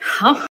好。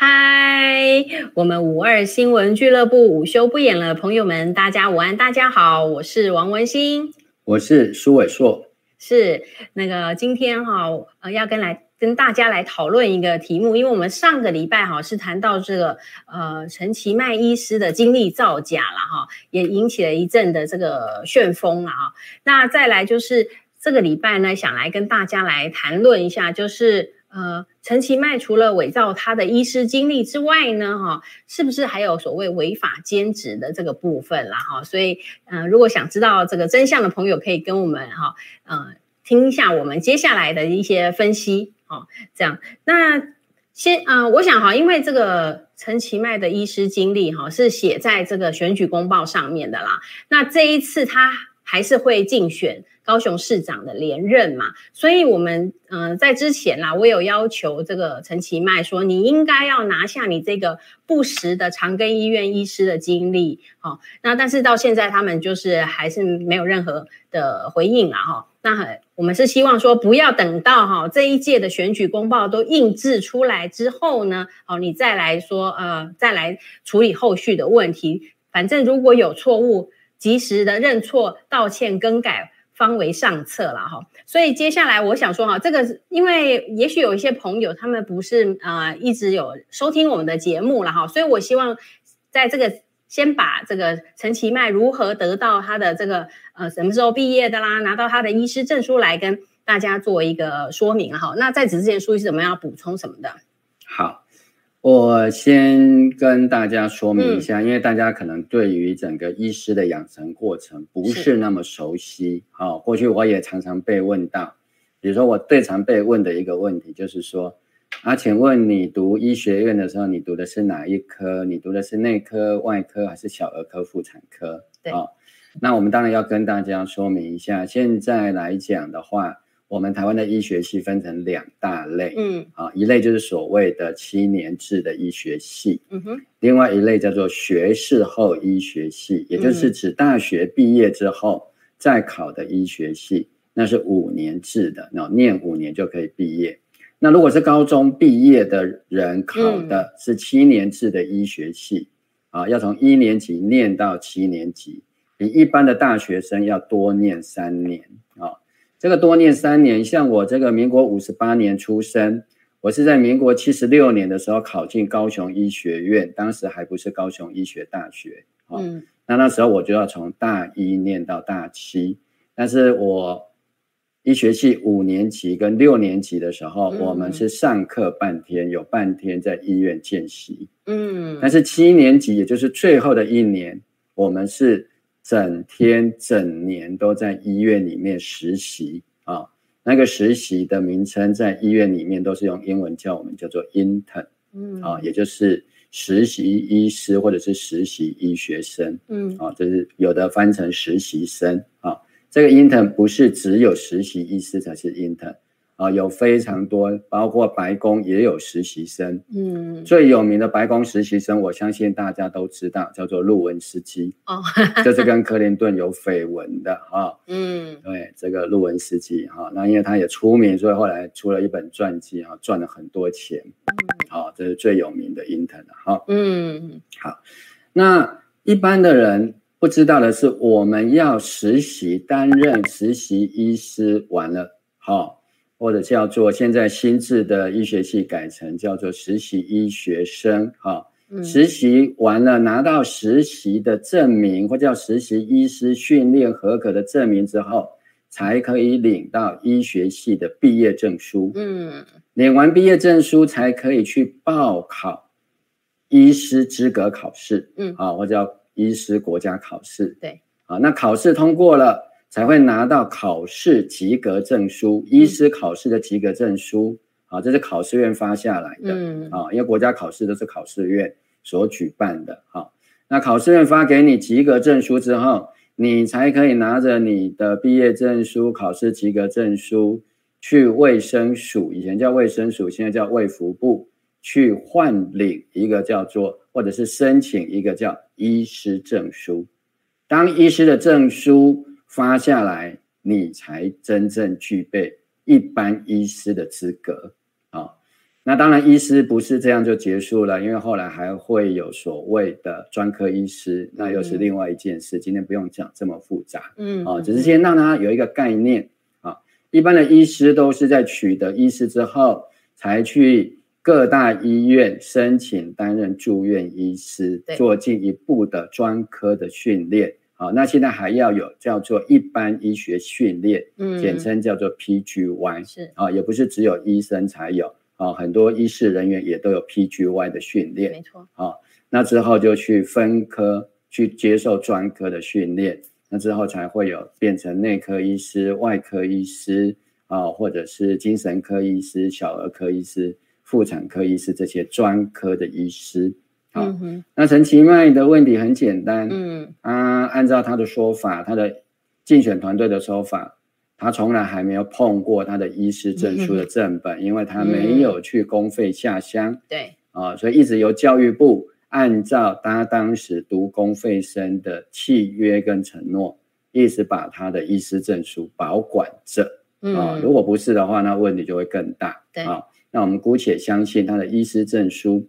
嗨，我们五二新闻俱乐部午休不演了，朋友们，大家午安，大家好，我是王文新，我是苏伟硕，是那个今天哈呃要跟来跟大家来讨论一个题目，因为我们上个礼拜哈是谈到这个呃陈其迈医师的经历造假了哈，也引起了一阵的这个旋风了啊，那再来就是这个礼拜呢，想来跟大家来谈论一下，就是。呃，陈其迈除了伪造他的医师经历之外呢，哈，是不是还有所谓违法兼职的这个部分啦？哈，所以，呃，如果想知道这个真相的朋友，可以跟我们哈，呃，听一下我们接下来的一些分析，哦，这样。那先，呃，我想哈，因为这个陈其迈的医师经历哈，是写在这个选举公报上面的啦。那这一次他还是会竞选。高雄市长的连任嘛，所以我们嗯、在之前啦，我有要求这个陈其迈说，你应该要拿下你这个不实的长庚医院医师的经历，好、那但是到现在他们就是还是没有任何的回应啦，哈、那很，我们是希望说不要等到哈、哦、这一届的选举公报都印制出来之后呢，哦，你再来说呃，再来处理后续的问题，反正如果有错误，及时的认错、道歉、更改。方为上策了哈，所以接下来我想说哈，这个因为也许有一些朋友他们不是呃一直有收听我们的节目了哈，所以我希望在这个先把这个陈其迈如何得到他的这个呃什么时候毕业的啦，拿到他的医师证书来跟大家做一个说明哈。那在此之前，苏医师怎么样补充什么的？好。我先跟大家说明一下，嗯、因为大家可能对于整个医师的养成过程不是那么熟悉。好、哦，过去我也常常被问到，比如说我最常被问的一个问题就是说，啊，请问你读医学院的时候，你读的是哪一科？你读的是内科、外科还是小儿科、妇产科？对、哦，那我们当然要跟大家说明一下，现在来讲的话。我们台湾的医学系分成两大类，嗯，啊，一类就是所谓的七年制的医学系，嗯哼，另外一类叫做学士后医学系，也就是指大学毕业之后再考的医学系，那是五年制的，那念五年就可以毕业。那如果是高中毕业的人考的是七年制的医学系，啊，要从一年级念到七年级，比一般的大学生要多念三年，啊。这个多念三年，像我这个民国五十八年出生，我是在民国七十六年的时候考进高雄医学院，当时还不是高雄医学大学，嗯，那那时候我就要从大一念到大七，但是我医学系五年级跟六年级的时候，嗯、我们是上课半天，有半天在医院见习，嗯，但是七年级也就是最后的一年，我们是。整天整年都在医院里面实习啊，那个实习的名称在医院里面都是用英文叫我们叫做 intern，嗯啊，也就是实习医师或者是实习医学生，嗯啊，就是有的翻成实习生啊，这个 intern 不是只有实习医师才是 intern。啊，有非常多，包括白宫也有实习生。嗯，最有名的白宫实习生，我相信大家都知道，叫做路文斯基。哦，这是跟克林顿有绯闻的哈。嗯，对，这个路文斯基哈，那因为他也出名，所以后来出了一本传记啊，赚了很多钱。嗯，好，这是最有名的 intern 哈。嗯，好，那一般的人不知道的是，我们要实习担任实习医师完了，好。或者叫做现在新制的医学系改成叫做实习医学生，哈，实习完了拿到实习的证明，或叫实习医师训练合格的证明之后，才可以领到医学系的毕业证书。嗯，领完毕业证书才可以去报考医师资格考试。嗯，啊，或叫医师国家考试。对，啊，那考试通过了。才会拿到考试及格证书，医师考试的及格证书。啊，这是考试院发下来的，嗯，啊，因为国家考试都是考试院所举办的，哈，那考试院发给你及格证书之后，你才可以拿着你的毕业证书、考试及格证书去卫生署，以前叫卫生署，现在叫卫福部，去换领一个叫做，或者是申请一个叫医师证书。当医师的证书发下来，你才真正具备一般医师的资格。那当然，医师不是这样就结束了，因为后来还会有所谓的专科医师，那又是另外一件事。今天不用讲这么复杂，嗯，啊，只是先让他有一个概念啊。一般的医师都是在取得医师之后，才去各大医院申请担任住院医师，做进一步的专科的训练。啊，那现在还要有叫做一般医学训练，嗯，简称叫做 PGY，是啊，也不是只有医生才有。啊，很多医事人员也都有 PGY 的训练，没错。啊，那之后就去分科去接受专科的训练，那之后才会有变成内科医师、外科医师啊，或者是精神科医师、小儿科医师、妇产科医师这些专科的医师。啊，嗯、那陈其迈的问题很简单，嗯，啊，按照他的说法，他的竞选团队的说法。他从来还没有碰过他的医师证书的正本，嗯、因为他没有去公费下乡。嗯、对啊，所以一直由教育部按照他当时读公费生的契约跟承诺，一直把他的医师证书保管着。嗯、啊，如果不是的话，那问题就会更大。对啊，那我们姑且相信他的医师证书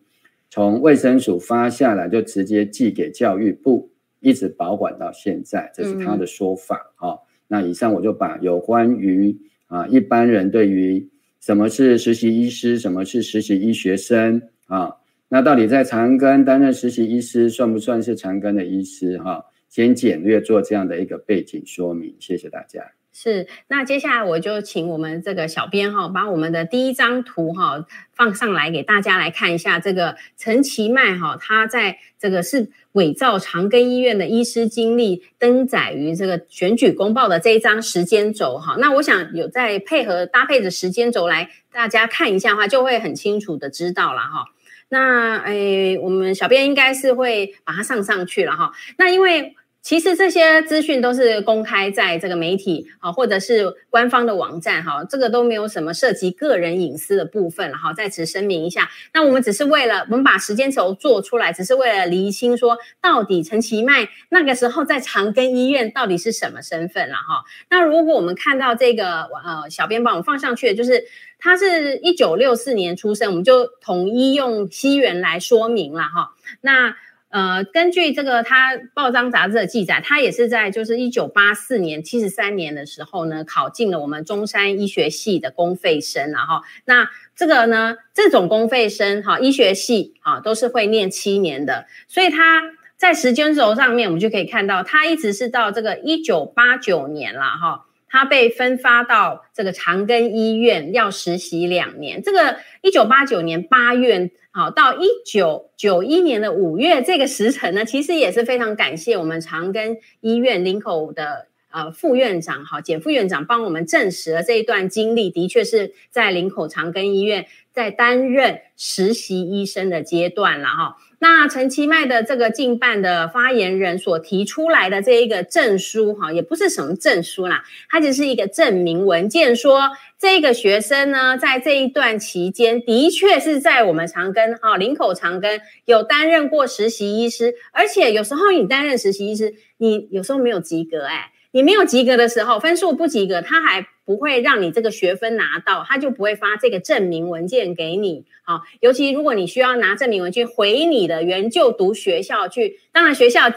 从卫生署发下来，就直接寄给教育部，一直保管到现在，这是他的说法。嗯、啊。那以上我就把有关于啊一般人对于什么是实习医师，什么是实习医学生啊，那到底在长庚担任实习医师算不算是长庚的医师哈、啊？先简略做这样的一个背景说明，谢谢大家。是，那接下来我就请我们这个小编哈，把我们的第一张图哈放上来给大家来看一下。这个陈其迈哈，他在这个是伪造长庚医院的医师经历，登载于这个选举公报的这一张时间轴哈。那我想有在配合搭配着时间轴来大家看一下的话，就会很清楚的知道了哈。那诶，我们小编应该是会把它上上去了哈。那因为。其实这些资讯都是公开在这个媒体啊，或者是官方的网站哈，这个都没有什么涉及个人隐私的部分了哈。在此声明一下，那我们只是为了我们把时间轴做出来，只是为了厘清说到底陈其迈那个时候在长庚医院到底是什么身份了哈。那如果我们看到这个呃，小编帮我们放上去的，就是他是一九六四年出生，我们就统一用西元来说明了哈。那呃，根据这个他报章杂志的记载，他也是在就是一九八四年七十三年的时候呢，考进了我们中山医学系的公费生，然后那这个呢，这种公费生哈，医学系啊都是会念七年的，所以他在时间轴上面，我们就可以看到，他一直是到这个一九八九年了哈，他被分发到这个长庚医院要实习两年，这个一九八九年八月。好，到一九九一年的五月这个时辰呢，其实也是非常感谢我们长庚医院林口的呃副院长，哈，简副院长帮我们证实了这一段经历，的确是在林口长庚医院在担任实习医生的阶段了哈。那陈其迈的这个竞办的发言人所提出来的这一个证书，哈，也不是什么证书啦，它只是一个证明文件，说这个学生呢，在这一段期间的确是在我们长庚，哈，林口长庚有担任过实习医师，而且有时候你担任实习医师，你有时候没有及格，哎。你没有及格的时候，分数不及格，他还不会让你这个学分拿到，他就不会发这个证明文件给你。好，尤其如果你需要拿证明文件回你的原就读学校去，当然学校、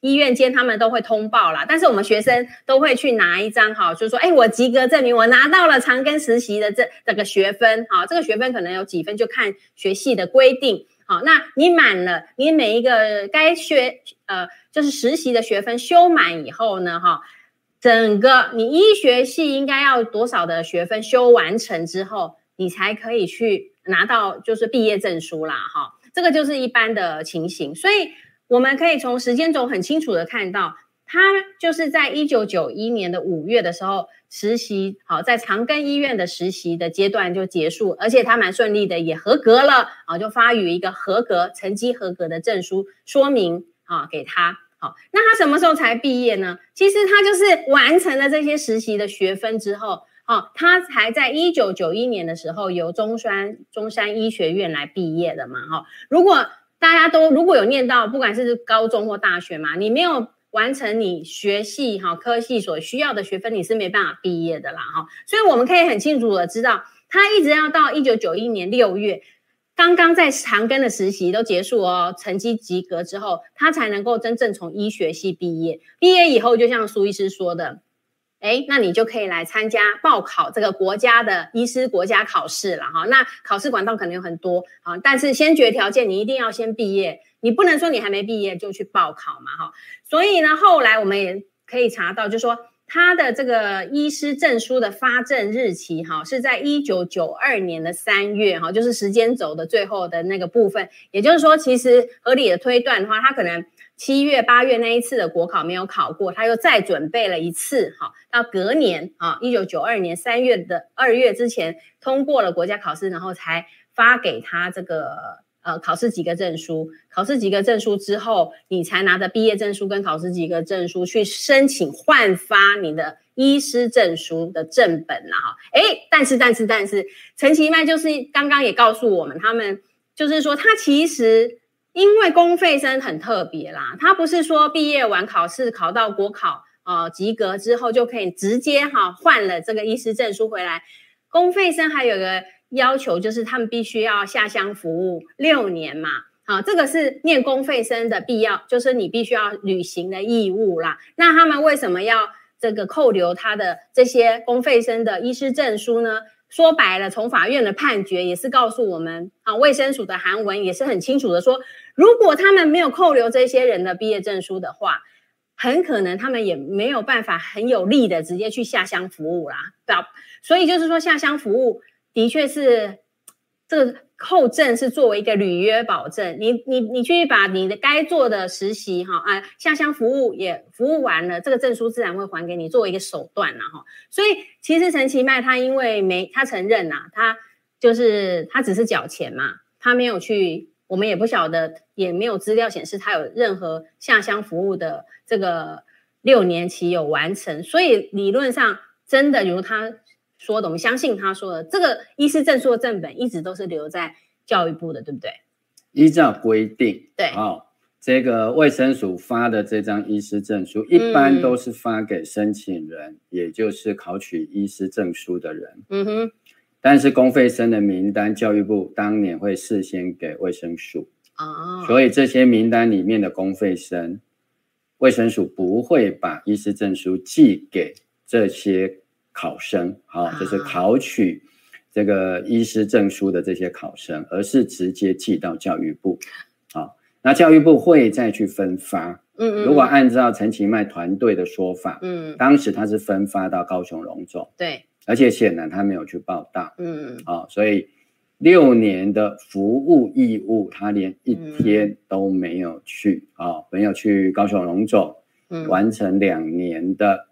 医院间他们都会通报啦，但是我们学生都会去拿一张，哈，就是说，哎，我及格证明，我拿到了长庚实习的这这个学分，好，这个学分可能有几分，就看学系的规定。好，那你满了，你每一个该学呃，就是实习的学分修满以后呢，哈，整个你医学系应该要多少的学分修完成之后，你才可以去拿到就是毕业证书啦，哈，这个就是一般的情形。所以我们可以从时间轴很清楚的看到，他就是在一九九一年的五月的时候实习，好，在长庚医院的实习的阶段就结束，而且他蛮顺利的，也合格了，啊，就发予一个合格成绩合格的证书说明，啊，给他，好，那他什么时候才毕业呢？其实他就是完成了这些实习的学分之后，好，他才在一九九一年的时候由中山中山医学院来毕业的嘛，哈，如果大家都如果有念到不管是高中或大学嘛，你没有。完成你学系哈科系所需要的学分，你是没办法毕业的啦哈。所以我们可以很清楚的知道，他一直要到一九九一年六月，刚刚在长庚的实习都结束哦，成绩及格之后，他才能够真正从医学系毕业。毕业以后，就像苏医师说的，诶，那你就可以来参加报考这个国家的医师国家考试了哈。那考试管道可能有很多啊，但是先决条件你一定要先毕业。你不能说你还没毕业就去报考嘛，哈，所以呢，后来我们也可以查到，就是说他的这个医师证书的发证日期，哈，是在一九九二年的三月，哈，就是时间轴的最后的那个部分。也就是说，其实合理的推断的话，他可能七月、八月那一次的国考没有考过，他又再准备了一次，哈，到隔年啊，一九九二年三月的二月之前通过了国家考试，然后才发给他这个。呃，考试及格证书，考试及格证书之后，你才拿着毕业证书跟考试及格证书去申请换发你的医师证书的正本啦，哈，诶，但是但是但是，陈其迈就是刚刚也告诉我们，他们就是说，他其实因为公费生很特别啦，他不是说毕业完考试考到国考呃及格之后就可以直接哈换了这个医师证书回来，公费生还有个。要求就是他们必须要下乡服务六年嘛，好，这个是念公费生的必要，就是你必须要履行的义务啦。那他们为什么要这个扣留他的这些公费生的医师证书呢？说白了，从法院的判决也是告诉我们，啊，卫生署的函文也是很清楚的说，如果他们没有扣留这些人的毕业证书的话，很可能他们也没有办法很有力的直接去下乡服务啦，对吧？所以就是说下乡服务。的确是，这个扣证是作为一个履约保证，你你你去把你的该做的实习哈啊下乡服务也服务完了，这个证书自然会还给你，作为一个手段呐哈。所以其实陈其迈他因为没他承认呐，他就是他只是缴钱嘛，他没有去，我们也不晓得，也没有资料显示他有任何下乡服务的这个六年期有完成，所以理论上真的如他。说的，我们相信他说的，这个医师证书的正本一直都是留在教育部的，对不对？依照规定，对，好、哦，这个卫生署发的这张医师证书，一般都是发给申请人，嗯、也就是考取医师证书的人。嗯哼。但是公费生的名单，教育部当年会事先给卫生署。哦。所以这些名单里面的公费生，卫生署不会把医师证书寄给这些。考生，好，就是考取这个医师证书的这些考生，而是直接寄到教育部，好，那教育部会再去分发，嗯嗯，如果按照陈其迈团队的说法，嗯，当时他是分发到高雄荣总，对，而且显然他没有去报到，嗯嗯，好，所以六年的服务义务，他连一天都没有去，啊，没有去高雄荣总，嗯，完成两年的。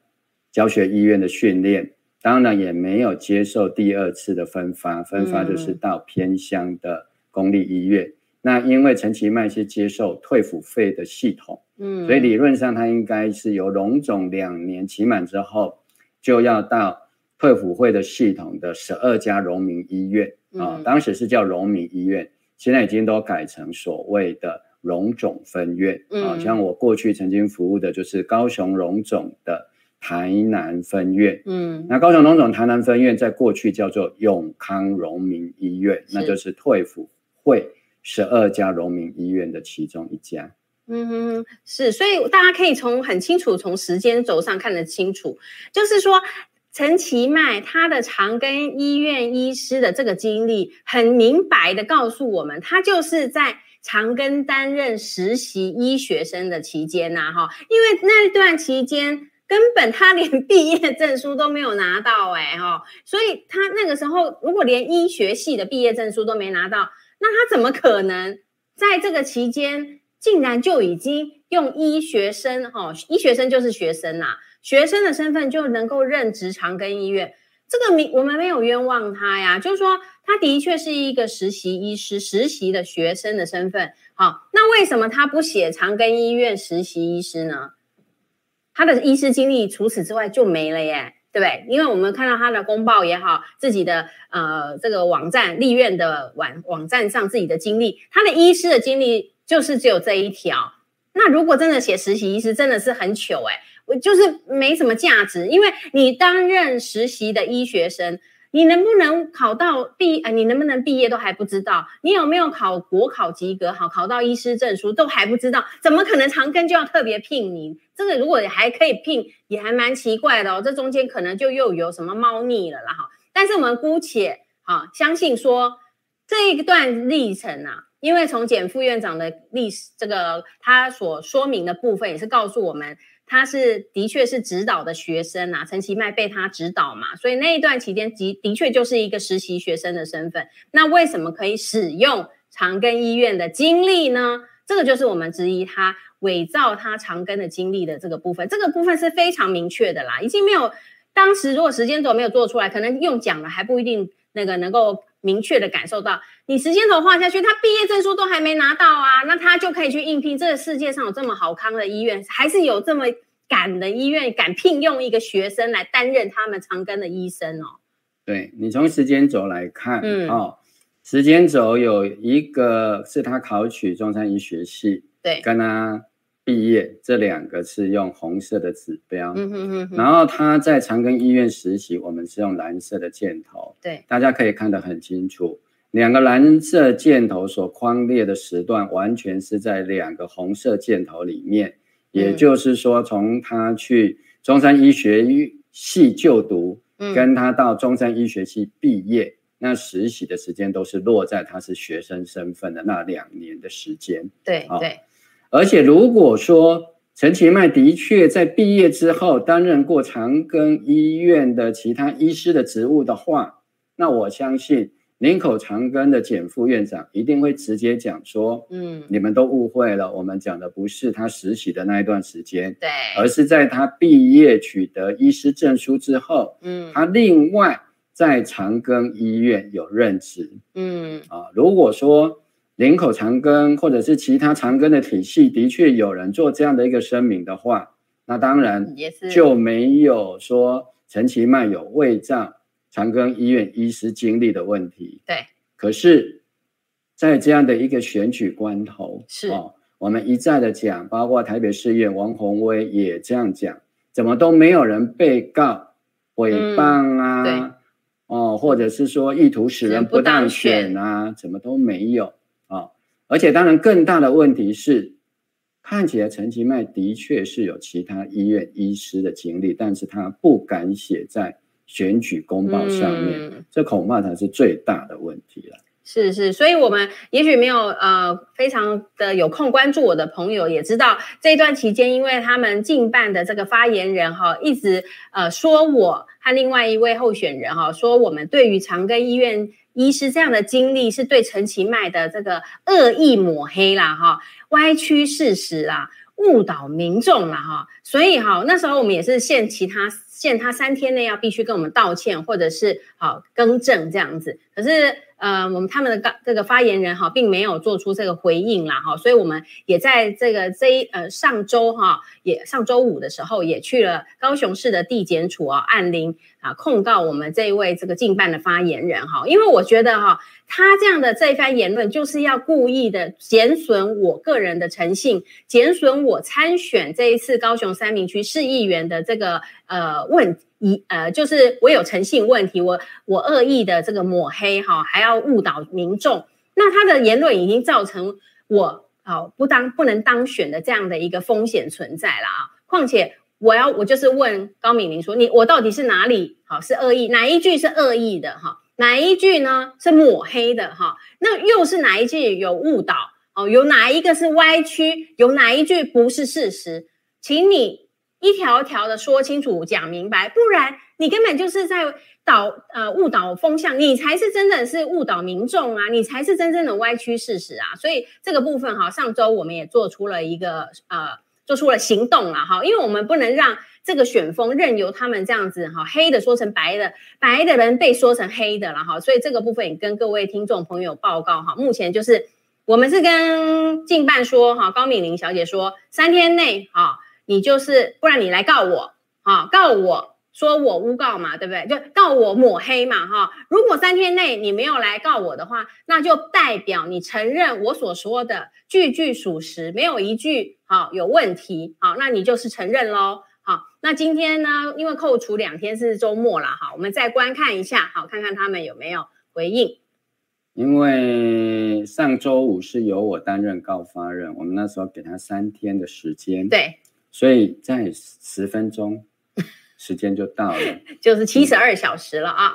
教学医院的训练，当然也没有接受第二次的分发，分发就是到偏乡的公立医院。嗯、那因为陈其迈是接受退辅费的系统，嗯，所以理论上他应该是由荣总两年期满之后，就要到退辅会的系统的十二家荣民医院啊、嗯，当时是叫荣民医院，现在已经都改成所谓的荣总分院啊、嗯。像我过去曾经服务的就是高雄荣总的。台南分院，嗯，那高雄荣总台南分院在过去叫做永康荣民医院，那就是退辅会十二家荣民医院的其中一家。嗯哼，是，所以大家可以从很清楚从时间轴上看得清楚，就是说陈其迈他的长庚医院医师的这个经历，很明白的告诉我们，他就是在长庚担任实习医学生的期间呐，哈，因为那段期间。根本他连毕业证书都没有拿到，哎哈，所以他那个时候如果连医学系的毕业证书都没拿到，那他怎么可能在这个期间竟然就已经用医学生哈，医学生就是学生呐、学生的身份就能够任职长庚医院，这个没我们没有冤枉他呀，就是说他的确是一个实习医师，实习的学生的身份。好，那为什么他不写长庚医院实习医师呢？他的医师经历除此之外就没了耶。对不对？因为我们看到他的公报也好，自己的呃这个网站立院的网网站上自己的经历，他的医师的经历就是只有这一条。那如果真的写实习医师，真的是很糗哎，我就是没什么价值，因为你担任实习的医学生。你能不能考到毕？呃，你能不能毕业都还不知道。你有没有考国考及格？好，考到医师证书都还不知道，怎么可能长庚就要特别聘你？这个如果还可以聘，也还蛮奇怪的哦。这中间可能就又有什么猫腻了啦哈。但是我们姑且啊，相信说这一段历程啊，因为从简副院长的历史，这个他所说明的部分也是告诉我们。他是的确是指导的学生啊，陈其迈被他指导嘛，所以那一段期间的的确就是一个实习学生的身份。那为什么可以使用长庚医院的经历呢？这个就是我们质疑他伪造他长庚的经历的这个部分。这个部分是非常明确的啦，已经没有当时如果时间轴没有做出来，可能用讲了还不一定那个能够明确的感受到。你时间轴画下去，他毕业证书都还没拿到啊，那他就可以去应聘。这个世界上有这么好康的医院，还是有这么敢的医院敢聘用一个学生来担任他们长庚的医生哦。对，你从时间轴来看，嗯，哦，时间轴有一个是他考取中山医学系，对，跟他毕业这两个是用红色的指标，嗯哼哼哼，然后他在长庚医院实习，我们是用蓝色的箭头，对，大家可以看得很清楚。两个蓝色箭头所框列的时段，完全是在两个红色箭头里面。也就是说，从他去中山医学系就读，跟他到中山医学系毕业，那实习的时间都是落在他是学生身份的那两年的时间。对对。而且如果说陈其迈的确在毕业之后担任过长庚医院的其他医师的职务的话，那我相信。林口长庚的简副院长一定会直接讲说，嗯，你们都误会了，我们讲的不是他实习的那一段时间，对，而是在他毕业取得医师证书之后，嗯，他另外在长庚医院有任职，嗯，啊，如果说林口长庚或者是其他长庚的体系的确有人做这样的一个声明的话，那当然就没有说陈其迈有胃胀。长庚医院医师经历的问题，对，可是，在这样的一个选举关头，是。哦，我们一再的讲，包括台北市院王宏威也这样讲，怎么都没有人被告诽谤啊，对，哦，或者是说意图使人不当选。啊，怎么都没有。啊，而且当然更大的问题是，看起来陈其迈的确是有其他医院医师的经历，但是他不敢写在。选举公报上面，嗯，这恐怕才是最大的问题了。是是，所以我们也许没有呃非常的有空关注我的朋友，也知道这一段期间，因为他们竞办的这个发言人哈，一直呃说我和另外一位候选人哈，说我们对于长庚医院医师这样的经历，是对陈其迈的这个恶意抹黑啦哈，歪曲事实啦，误导民众啦哈，所以哈那时候我们也是限其他。限他三天内要必须跟我们道歉，或者是好更正这样子。可是呃，我们他们的刚这个发言人哈，并没有做出这个回应啦哈，所以我们也在这个这一呃上周哈，也上周五的时候也去了高雄市的地检署啊，按铃啊控告我们这一位这个竞办的发言人哈，因为我觉得哈，他这样的这一番言论就是要故意的减损我个人的诚信，减损我参选这一次高雄三民区市议员的这个。呃，问一呃，就是我有诚信问题，我我恶意的这个抹黑哈，还要误导民众，那他的言论已经造成我啊不当不能当选的这样的一个风险存在了啊。况且我要我就是问高敏玲说，你我到底是哪里好是恶意，哪一句是恶意的哈？哪一句呢是抹黑的哈？那又是哪一句有误导哦？有哪一个是歪曲？有哪一句不是事实？请你。一条条的说清楚、讲明白，不然你根本就是在导呃误导风向，你才是真的是误导民众啊，你才是真正的歪曲事实啊。所以这个部分哈，上周我们也做出了一个呃，做出了行动了哈，因为我们不能让这个选风任由他们这样子哈，黑的说成白的，白的人被说成黑的了哈。所以这个部分也跟各位听众朋友报告哈，目前就是我们是跟近办说哈，高敏玲小姐说三天内哈。你就是，不然你来告我，啊，告我说我诬告嘛，对不对？就告我抹黑嘛，哈。如果三天内你没有来告我的话，那就代表你承认我所说的句句属实，没有一句好有问题，好，那你就是承认喽。好，那今天呢，因为扣除两天是周末了，哈，我们再观看一下，好，看看他们有没有回应。因为上周五是由我担任告发人，我们那时候给他三天的时间，对。所以在十分钟时间就到了，就是七十二小时了啊。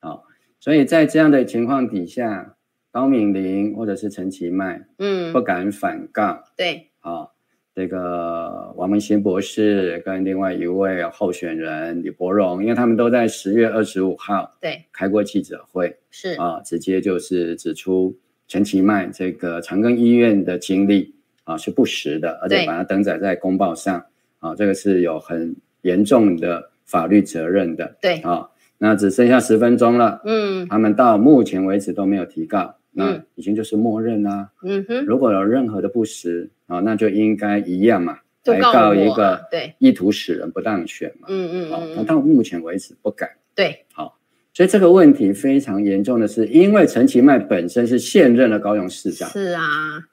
好，所以在这样的情况底下，高敏玲或者是陈其迈，嗯，不敢反告。对，好，这个王文新博士跟另外一位候选人李伯荣，因为他们都在十月二十五号对开过记者会，是啊，直接就是指出陈其迈这个长庚医院的经历。啊，是不实的，而且把它登载在公报上，啊，这个是有很严重的法律责任的。对，啊，那只剩下十分钟了，嗯，他们到目前为止都没有提告，那已经就是默认啦。嗯哼，如果有任何的不实，啊，那就应该一样嘛，来告一个对意图使人不当选嘛。嗯嗯，好，那到目前为止不改。对，好。所以这个问题非常严重的是，因为陈其迈本身是现任的高雄市长，是啊，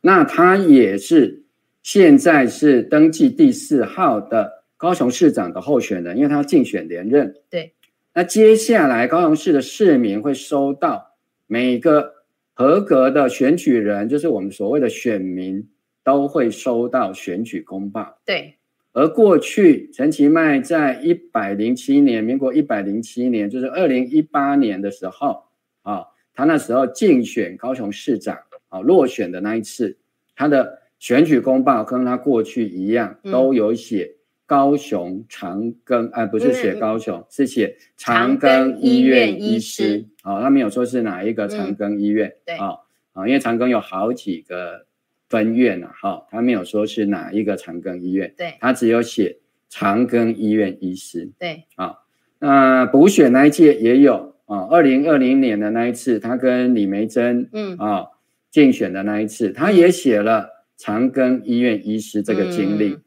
那他也是现在是登记第四号的高雄市长的候选人，因为他要竞选连任。对，那接下来高雄市的市民会收到每个合格的选举人，就是我们所谓的选民，都会收到选举公报。对。而过去，陈其迈在一百零七年，民国一百零七年，就是二零一八年的时候，啊，他那时候竞选高雄市长，啊，落选的那一次，他的选举公报跟他过去一样，都有写高雄长庚，哎，不是写高雄，是写长庚医院医师，啊，他没有说是哪一个长庚医院，对，啊，啊，因为长庚有好几个。分院了哈，他没有说是哪一个长庚医院，对，他只有写长庚医院医师，对，啊，那补选那一届也有啊，二零二零年的那一次，他跟李梅珍，嗯。啊，竞选的那一次，他也写了长庚医院医师这个经历，嗯、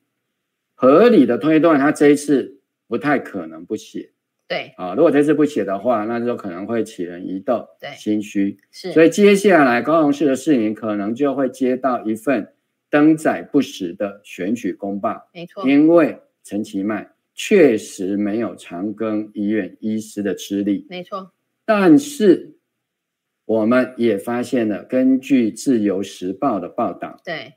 合理的推断，他这一次不太可能不写。对。啊，如果这次不写的话，那就可能会起人疑窦，对，心虚。是。所以接下来高雄市的市民可能就会接到一份登载不实的选举公报，没错，因为陈其迈确实没有长庚医院医师的资历，没错。但是我们也发现了，根据自由时报的报道，对，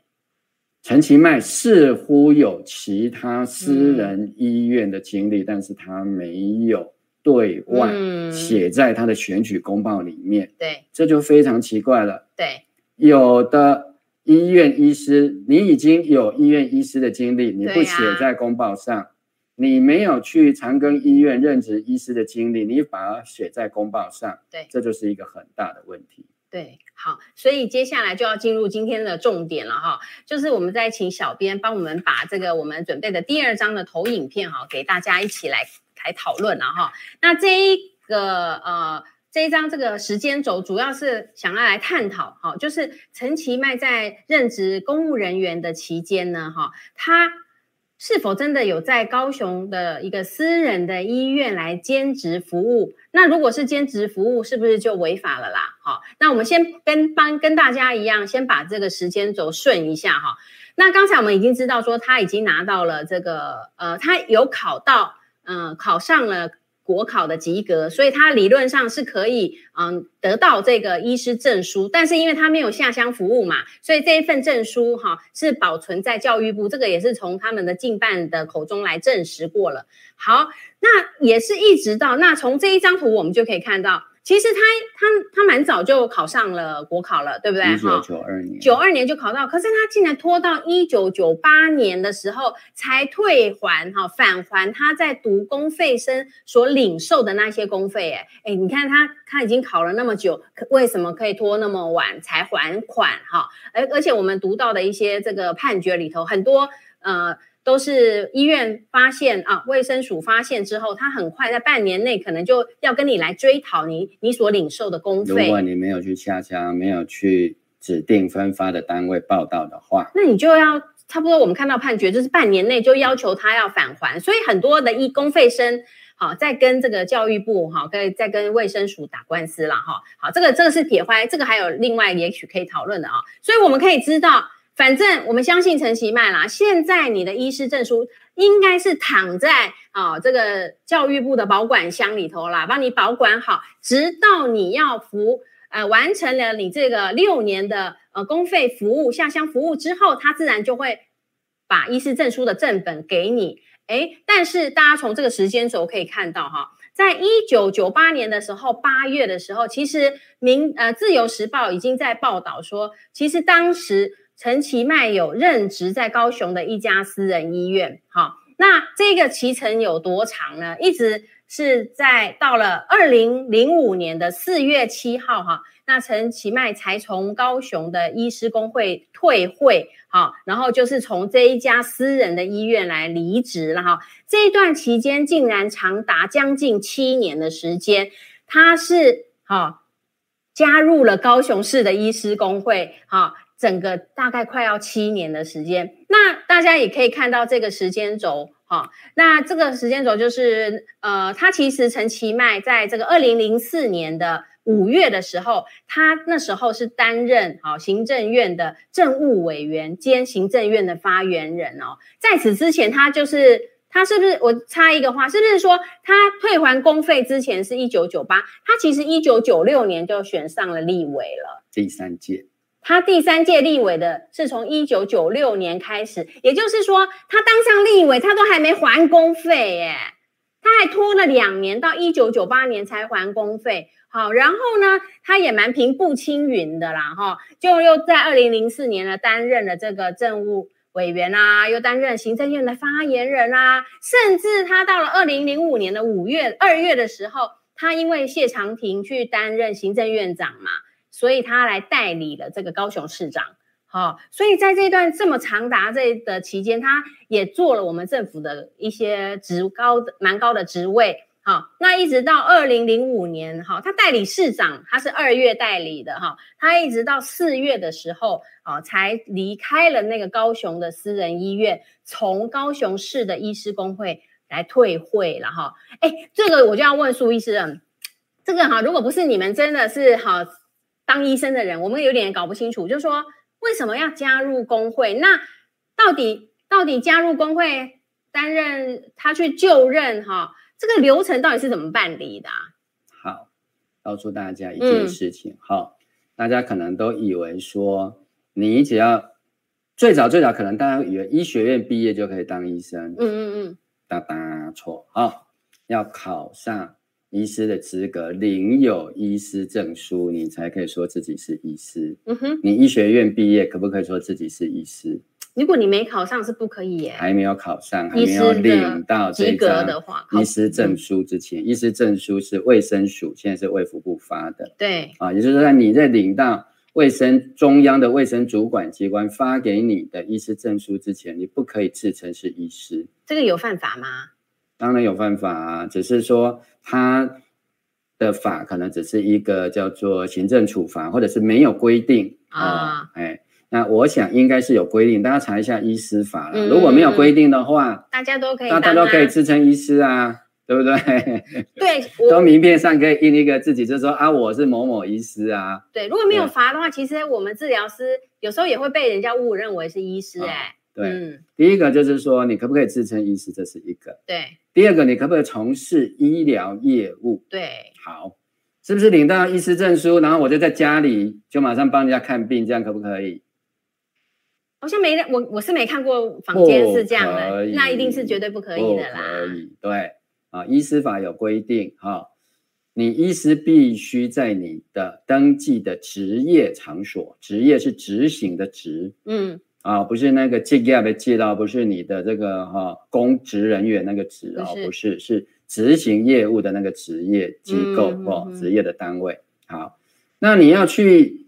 陈其迈似乎有其他私人医院的经历，嗯、但是他没有对外写在他的选举公报里面。对、嗯，这就非常奇怪了。对，有的医院医师，你已经有医院医师的经历，你不写在公报上，啊、你没有去长庚医院任职医师的经历，你反而写在公报上，对，这就是一个很大的问题。对，好，所以接下来就要进入今天的重点了哈，就是我们再请小编帮我们把这个我们准备的第二张的投影片哈，给大家一起来来讨论了哈。那这一个呃这一张这个时间轴，主要是想要来探讨哈，就是陈其迈在任职公务人员的期间呢哈，他。是否真的有在高雄的一个私人的医院来兼职服务？那如果是兼职服务，是不是就违法了啦？好，那我们先跟帮跟大家一样，先把这个时间轴顺一下哈。那刚才我们已经知道说他已经拿到了这个呃，他有考到嗯、考上了。国考的及格，所以他理论上是可以嗯得到这个医师证书，但是因为他没有下乡服务嘛，所以这一份证书哈是保存在教育部，这个也是从他们的经办的口中来证实过了。好，那也是一直到那从这一张图我们就可以看到，其实他他他蛮早就考上了国考了，对不对？一九九二年，九二年就考到，可是他竟然拖到一九九八年的时候才退还哈返还他在读公费生所领受的那些公费，哎哎，你看他他已经考了那么久，为什么可以拖那么晚才还款哈？而而且我们读到的一些这个判决里头，很多呃。都是医院发现啊，卫生署发现之后，他很快在半年内可能就要跟你来追讨你你所领受的公费。如果你没有去下乡，没有去指定分发的单位报道的话，那你就要差不多。我们看到判决就是半年内就要求他要返还，所以很多的医公费生好在跟这个教育部哈，跟在跟卫生署打官司了哈。好，这个这个是撇开，这个还有另外也许可以讨论的啊。所以我们可以知道。反正我们相信陈其迈啦。现在你的医师证书应该是躺在啊、哦、这个教育部的保管箱里头啦，帮你保管好，直到你要服呃完成了你这个六年的呃公费服务下乡服务之后，他自然就会把医师证书的正本给你。诶，但是大家从这个时间轴可以看到哈，在一九九八年的时候，八月的时候，其实民呃自由时报已经在报道说，其实当时。陈其迈有任职在高雄的一家私人医院，好，那这个期程有多长呢？一直是在到了二零零五年的四月七号，哈，那陈其迈才从高雄的医师公会退会，好，然后就是从这一家私人的医院来离职了，哈，这一段期间竟然长达将近七年的时间，他是好加入了高雄市的医师公会，好。整个大概快要七年的时间，那大家也可以看到这个时间轴，哈，那这个时间轴就是，呃，他其实陈其迈在这个二零零四年的五月的时候，他那时候是担任好行政院的政务委员兼行政院的发言人哦，在此之前，他就是他是不是我插一个话，是不是说他退还公费之前是一九九八，他其实一九九六年就选上了立委了，第三届。他第三届立委的是从一九九六年开始，也就是说，他当上立委，他都还没还公费耶，他还拖了两年，到一九九八年才还公费。好，然后呢，他也蛮平步青云的啦，哈，就又在二零零四年呢担任了这个政务委员啊，又担任行政院的发言人啊，甚至他到了二零零五年的五月二月的时候，他因为谢长廷去担任行政院长嘛。所以他来代理了这个高雄市长，好，所以在这段这么长达这的期间，他也做了我们政府的一些职高的蛮高的职位，好，那一直到二零零五年，哈，他代理市长，他是二月代理的，哈，他一直到四月的时候，啊，才离开了那个高雄的私人医院，从高雄市的医师公会来退会了，哈，哎，这个我就要问苏医师了，这个哈，如果不是你们真的是好。当医生的人，我们有点搞不清楚，就是说为什么要加入工会？那到底到底加入工会担任他去就任哈？这个流程到底是怎么办理的啊？好，告诉大家一件事情，好、嗯，大家可能都以为说你只要最早最早可能大家以为医学院毕业就可以当医生，嗯嗯嗯，哒哒错，好，要考上。医师的资格，领有医师证书，你才可以说自己是医师。嗯哼，你医学院毕业，可不可以说自己是医师？如果你没考上，是不可以耶。还没有考上，还没有领到及格的话医师证书之前，医师证书是卫生署，现在是卫福部发的。对，啊，也就是说，你在领到卫生中央的卫生主管机关发给你的医师证书之前，你不可以自称是医师。这个有犯法吗？当然有犯法啊，只是说他的法可能只是一个叫做行政处罚，或者是没有规定啊、哦。哎，那我想应该是有规定，大家查一下医师法了、嗯。如果没有规定的话，大家都可以，大家都可以自称医师啊，对不对？对，都名片上可以印一个自己，就是说啊，我是某某医师啊。对，如果没有罚的话，其实我们治疗师有时候也会被人家误认为是医师、欸，哎。对、嗯，第一个就是说，你可不可以自称医师，这是一个。对。第二个，你可不可以从事医疗业务？对。好，是不是领到医师证书，然后我就在家里就马上帮人家看病，这样可不可以？好像没，我我是没看过房间是这样的，那一定是绝对不可以的啦。可以，对啊，医师法有规定哈。你医师必须在你的登记的执业场所，执业是执行的执，嗯，啊，不是那个职业的职到，不是你的这个哈、啊、公职人员那个职啊，不是，是执行业务的那个职业机构或、嗯、职业的单位。好，那你要去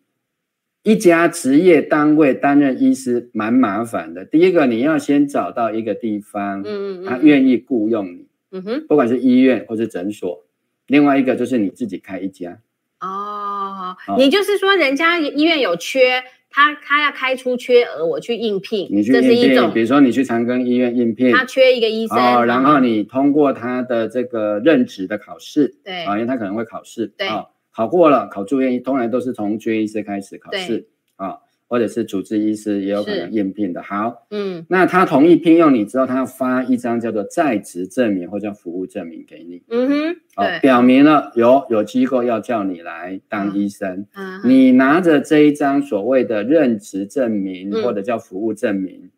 一家职业单位担任医师，蛮麻烦的。第一个，你要先找到一个地方，嗯嗯，他愿意雇佣你，嗯哼，不管是医院或是诊所。另外一个就是你自己开一家。哦，你就是说人家医院有缺，他他要开出缺额，我去应聘，你去应聘，这是一种。比如说你去长庚医院应聘，他缺一个医生，哦，然后你通过他的这个任职的考试，对，啊，因为他可能会考试，对。考过了，考住院医，通常都是从住院医师开始考试啊，或者是主治医师也有可能应聘的。好，嗯，那他同意聘用你之后，他要发一张叫做在职证明或者服务证明给你。嗯哼，好，表明了有有机构要叫你来当医生。嗯，你拿着这一张所谓的任职证明或者叫服务证明，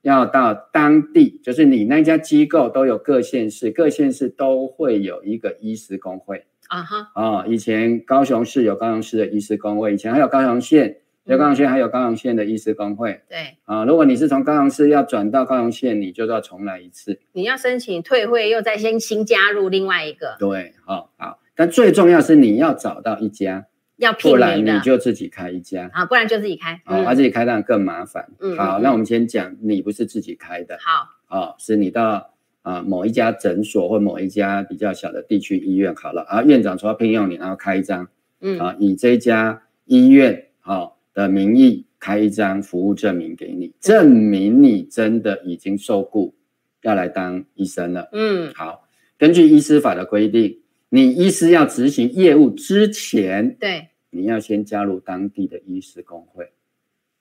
要到当地，就是你那家机构都有各县市，各县市都会有一个医师工会。啊哈！哦，以前高雄市有高雄市的医师工会，以前还有高雄县，有高雄县还有高雄县的医师公会。对啊，如果你是从高雄市要转到高雄县，你就要重来一次。你要申请退会，又再先新加入另外一个。对，好，好，但最重要是你要找到一家，要不然你就自己开一家啊，不然就自己开。啊，而自己开当然更麻烦。嗯，好，那我们先讲，你不是自己开的。好，哦，是你到。啊，某一家诊所或某一家比较小的地区医院好了，啊，院长说要聘用你，然后开一张，嗯，啊，以这家医院好的名义开一张服务证明给你，证明你真的已经受雇要来当医生了，嗯，好，根据医师法的规定，你医师要执行业务之前，对，你要先加入当地的医师工会，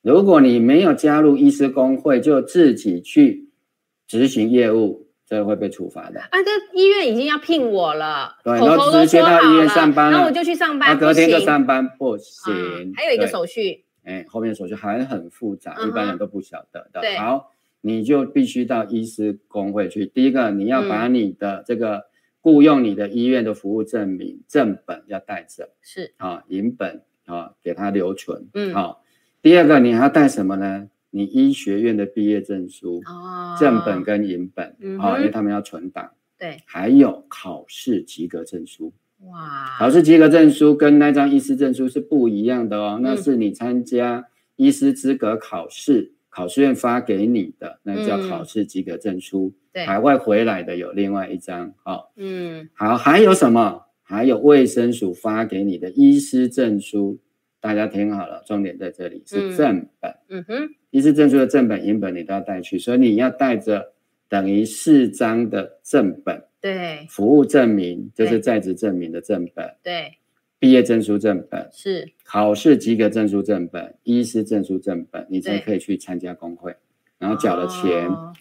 如果你没有加入医师工会，就自己去执行业务。这会被处罚的啊！这医院已经要聘我了，对，然后直接到医院上班，然后我就去上班，隔天就上班不行。还有一个手续，哎，后面手续还很复杂，一般人都不晓得的。好，你就必须到医师工会去。第一个，你要把你的这个雇佣你的医院的服务证明正本要带着，是啊，影本啊，给他留存。嗯，好。第二个，你还要带什么呢？你医学院的毕业证书，哦，正本跟影本，嗯，因为他们要存档，对，还有考试及格证书，哇，考试及格证书跟那张医师证书是不一样的哦，那是你参加医师资格考试，考试院发给你的，那叫考试及格证书，对，海外回来的有另外一张，好，嗯，好，还有什么？还有卫生署发给你的医师证书。大家听好了，重点在这里是正本。嗯哼，医师证书的正本、影本你都要带去，所以你要带着等于四张的正本。对，服务证明就是在职证明的正本。对，毕业证书正本是考试及格证书正本，医师证书正本，你才可以去参加工会，然后缴了钱，哦、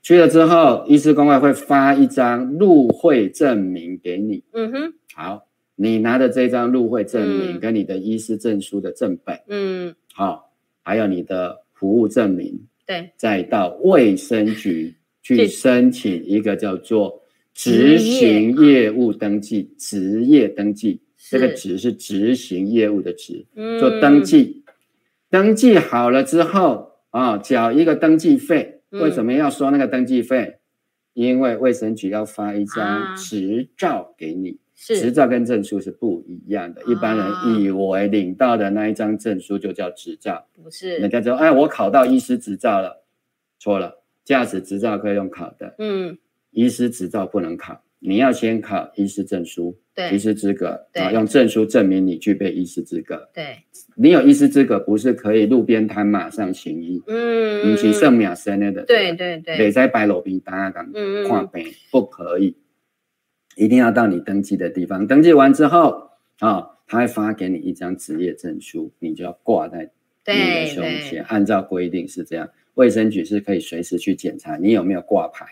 去了之后，医师公会会发一张入会证明给你。嗯哼，好。你拿着这张入会证明跟你的医师证书的正本，嗯，好，还有你的服务证明，对，再到卫生局 去申请一个叫做执行业务登记，职业登记，这个执是执行业务的执，做登记，登记好了之后啊，缴一个登记费，为什么要收那个登记费？因为卫生局要发一张执照给你。执照跟证书是不一样的，一般人以为领到的那一张证书就叫执照，不是。人家说，哎，我考到医师执照了，错了，驾驶执照可以用考的，嗯，医师执照不能考，你要先考医师证书，对，医师资格，对，用证书证明你具备医师资格，对，你有医师资格不是可以路边摊马上行医，嗯，你去圣秒生的，对对对，得在白路边搭档，嗯，看病不可以。一定要到你登记的地方，登记完之后啊、哦，他会发给你一张职业证书，你就要挂在你的胸前。按照规定是这样，卫生局是可以随时去检查你有没有挂牌。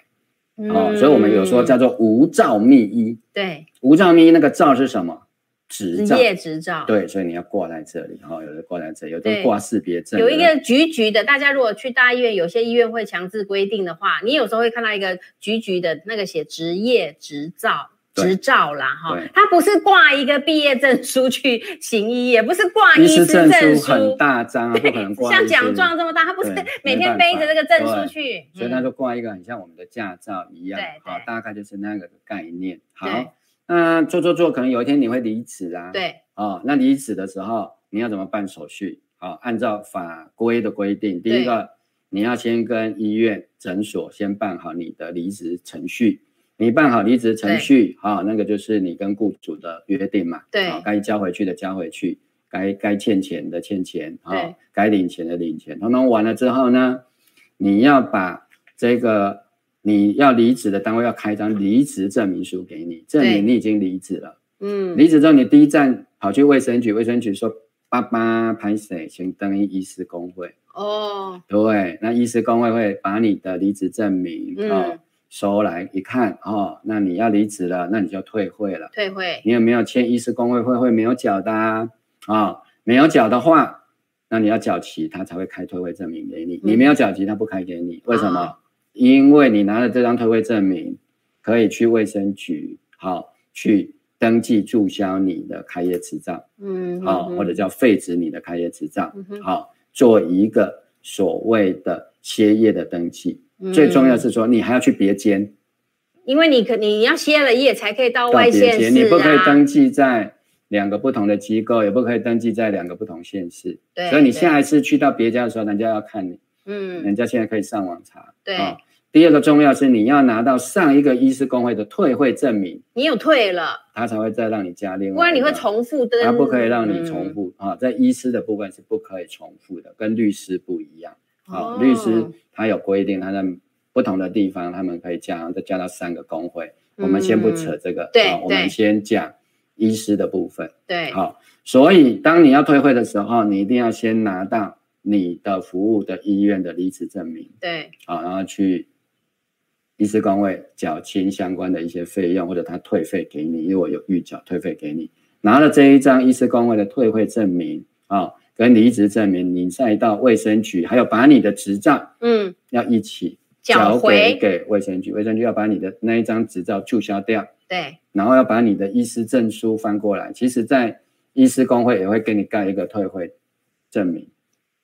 嗯、哦，所以我们有说叫做无照密医。对，无照密医那个照是什么？执照。执业执照。对，所以你要挂在这里。哈、哦，有的挂在这里，有的挂识别证。有一个橘橘的，大家如果去大医院，有些医院会强制规定的话，你有时候会看到一个橘橘的那个写职业执照。执照啦，哈，他不是挂一个毕业证书去行医，也不是挂医师证书，很大张啊，不可能挂像奖状这么大，他不是 每天背着这个证书去，所以他就挂一个很像我们的驾照一样，好，大概就是那个概念。好，那做做做，可能有一天你会离职啊，对，哦，那离职的时候你要怎么办手续？好，按照法规的规定，第一个。你要先跟医院诊所先办好你的离职程序，你办好离职程序，好，那个就是你跟雇主的约定嘛，对，该交回去的交回去，该该欠钱的欠钱，啊，该领钱的领钱，通通完了之后呢，你要把这个你要离职的单位要开一张离职证明书给你，证明你已经离职了，嗯，离职之后你第一站跑去卫生局，卫生局说爸爸拍谁，请登记医师公会。哦，对，那医师公会会把你的离职证明啊、嗯、收来一看哦，那你要离职了，那你就退会了。退会，你有没有签医师公会会会没有缴的啊？哦、没有缴的话，那你要缴齐，他才会开退会证明给你。嗯、你没有缴齐，他不开给你。为什么？哦、因为你拿了这张退会证明，可以去卫生局好、哦、去登记注销你的开业执照，嗯，好、哦，或者叫废止你的开业执照，好、嗯。哦做一个所谓的歇业的登记，嗯、最重要是说你还要去别间，因为你可你要歇了业才可以到外县市、啊、你不可以登记在两个不同的机构，也不可以登记在两个不同县市。对，所以你下一次去到别家的时候，人家要看你，嗯，人家现在可以上网查。对。哦第二个重要是你要拿到上一个医师公会的退会证明，你有退了，他才会再让你加另外。不然你会重复的，他不可以让你重复、嗯、啊，在医师的部分是不可以重复的，跟律师不一样。啊、哦，律师他有规定，他在不同的地方他们可以加，再加到三个工会。嗯、我们先不扯这个，对、啊，我们先讲医师的部分。对，好，所以当你要退会的时候，你一定要先拿到你的服务的医院的离职证明。对，好，然后去。医师工会缴清相关的一些费用，或者他退费给你，因为我有预缴退费给你。拿了这一张医师工会的退会证明啊、哦，跟离职证明，你再到卫生局，还有把你的执照，嗯，要一起缴回给卫生局。卫生局要把你的那一张执照注销掉，对，然后要把你的医师证书翻过来。其实，在医师工会也会给你盖一个退会证明。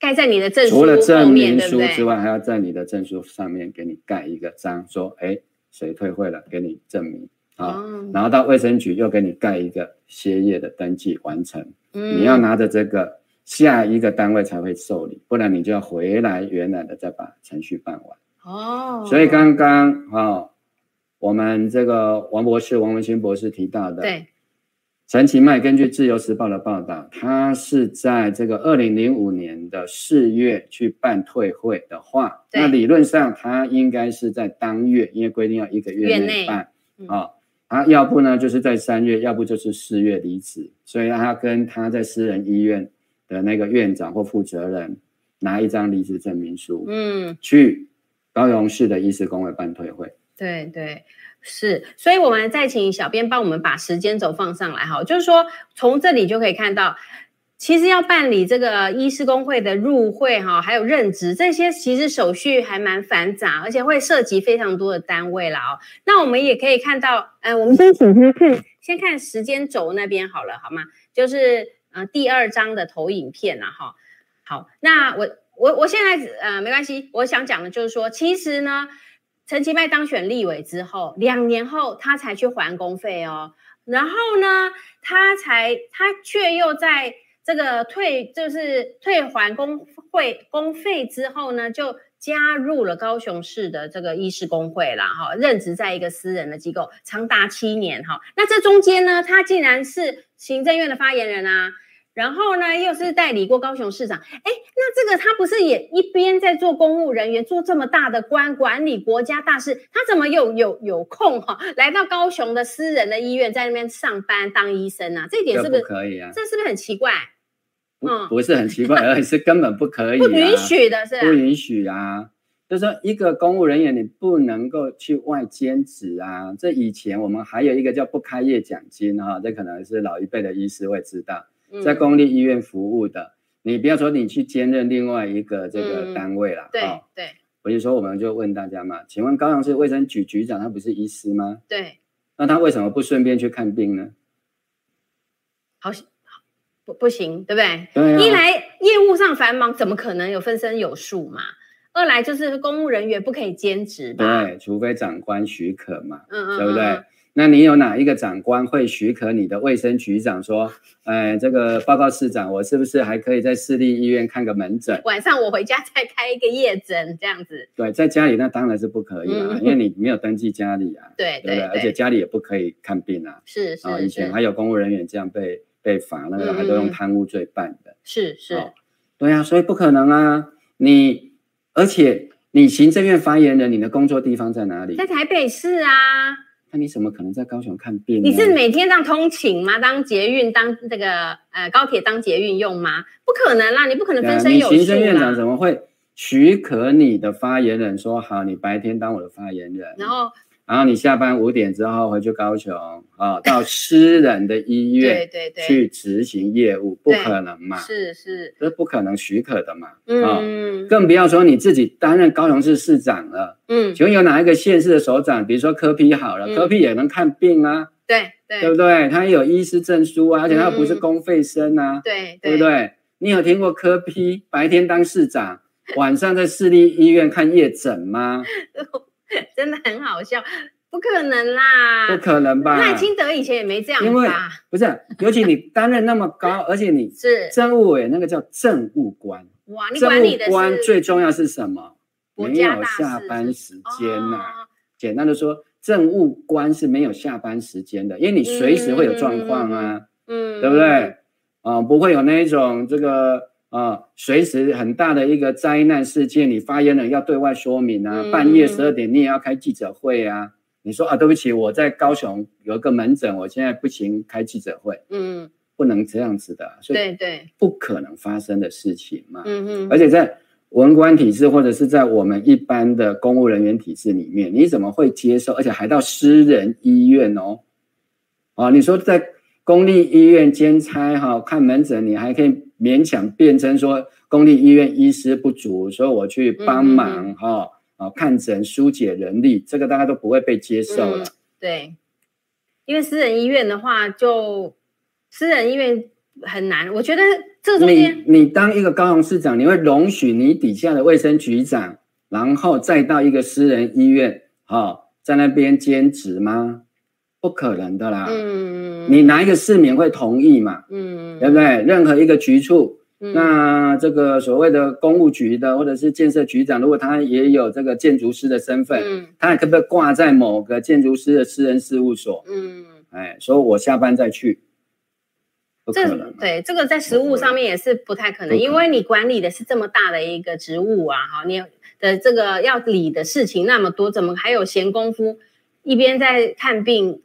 盖在你的证书除了证明书之外，还要在你的证书上面给你盖一个章，说，哎，谁退会了，给你证明啊。哦、然后到卫生局又给你盖一个歇业的登记完成。嗯、你要拿着这个，下一个单位才会受理，不然你就要回来原来的再把程序办完。哦。所以刚刚啊，我们这个王博士王文兴博士提到的，对。陈其迈根据《自由时报》的报道，他是在这个二零零五年的四月去办退会的话，那理论上他应该是在当月，因为规定要一个月内办啊。他要不呢就是在三月，要不就是四月离职，所以他跟他在私人医院的那个院长或负责人拿一张离职证明书，嗯，去高雄市的医师公会办退会。对对。是，所以我们再请小编帮我们把时间轴放上来哈，就是说从这里就可以看到，其实要办理这个医师公会的入会哈，还有任职这些，其实手续还蛮繁杂，而且会涉及非常多的单位了哦。那我们也可以看到，呃，我们先请他看，先看时间轴那边好了，好吗？就是呃第二张的投影片啊哈。好，那我我我现在呃没关系，我想讲的就是说，其实呢。陈其迈当选立委之后，两年后他才去还公费哦，然后呢，他才他却又在这个退就是退还公会公费之后呢，就加入了高雄市的这个医师工会啦，哈，任职在一个私人的机构长达七年哈，那这中间呢，他竟然是行政院的发言人啊。然后呢，又是代理过高雄市长，哎，那这个他不是也一边在做公务人员，做这么大的官，管理国家大事，他怎么有有有空哈，来到高雄的私人的医院，在那边上班当医生呢？这一点是不是不可以啊？这是不是很奇怪？嗯，不是很奇怪，而是根本不可以，不允许的是，不允许啊！就是说，一个公务人员你不能够去外兼职啊。这以前我们还有一个叫不开业奖金哈，这可能是老一辈的医师会知道。在公立医院服务的，嗯、你不要说你去兼任另外一个这个单位了，对、嗯、对。我就说我们就问大家嘛，请问高雄市卫生局局长他不是医师吗？对。那他为什么不顺便去看病呢？好，不不行，对不对？对啊。一来业务上繁忙，怎么可能有分身有术嘛？二来就是公务人员不可以兼职吧？对，除非长官许可嘛，嗯嗯，对不对？那你有哪一个长官会许可你的卫生局长说，哎，这个报告市长，我是不是还可以在市立医院看个门诊？晚上我回家再开一个夜诊，这样子？对，在家里那当然是不可以啊，嗯、因为你没有登记家里啊，对对，对，对，而且家里也不可以看病啊，是是，啊，以前还有公务人员这样被被罚，那个还都用贪污罪办的，是是、哦，对啊，所以不可能啊，你而且。你行政院发言人，你的工作地方在哪里？在台北市啊。那你怎么可能在高雄看病？你是每天这样通勤吗？当捷运当这个呃高铁当捷运用吗？不可能啦，你不可能分身有术行政院长怎么会许可你的发言人说好，你白天当我的发言人，然后？然后你下班五点之后回去高雄啊，到私人的医院对对对去执行业务，不可能嘛？是是，这是不可能许可的嘛？嗯，更不要说你自己担任高雄市市长了。嗯，请问有哪一个县市的首长，比如说柯批好了，柯批也能看病啊？对对，对不对？他也有医师证书啊，而且他又不是公费生啊，对对不对？你有听过柯批白天当市长，晚上在市立医院看夜诊吗？真的很好笑，不可能啦，不可能吧？赖清德以前也没这样吧？因为不是，尤其你担任那么高，而且你是政务委，那个叫政务官。哇，你管理的政务官最重要是什么？没有下班时间呐、啊。哦、简单的说，政务官是没有下班时间的，因为你随时会有状况啊，嗯，对不对？啊、呃，不会有那一种这个。啊，随时很大的一个灾难事件，你发言人要对外说明啊。嗯、半夜十二点你也要开记者会啊。你说啊，对不起，我在高雄有一个门诊，我现在不行开记者会。嗯，不能这样子的，所以对对，不可能发生的事情嘛。嗯嗯。而且在文官体制或者是在我们一般的公务人员体制里面，你怎么会接受？而且还到私人医院哦。啊，你说在公立医院兼差哈、哦、看门诊，你还可以。勉强辩称说公立医院医师不足，所以我去帮忙哈啊、嗯、看诊疏解人力，这个大家都不会被接受了。嗯、对，因为私人医院的话就，就私人医院很难。我觉得这中间，你你当一个高雄市长，你会容许你底下的卫生局长，然后再到一个私人医院哈，在那边兼职吗？不可能的啦，嗯，你哪一个市民会同意嘛？嗯，对不对？任何一个局处，嗯、那这个所谓的公务局的或者是建设局长，如果他也有这个建筑师的身份，嗯，他还可不可以挂在某个建筑师的私人事务所？嗯，哎，说我下班再去，不可能。对，这个在实务上面也是不太可能，可能因为你管理的是这么大的一个职务啊，哈，你的这个要理的事情那么多，怎么还有闲工夫一边在看病？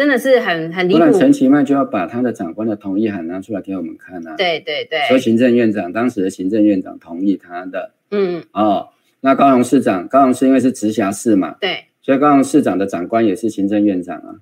真的是很很离谱。不然陈其迈就要把他的长官的同意函拿出来给我们看啊。对对对。说行政院长当时的行政院长同意他的。嗯。哦，那高雄市长，高雄市因为是直辖市嘛。对。所以高雄市长的长官也是行政院长啊。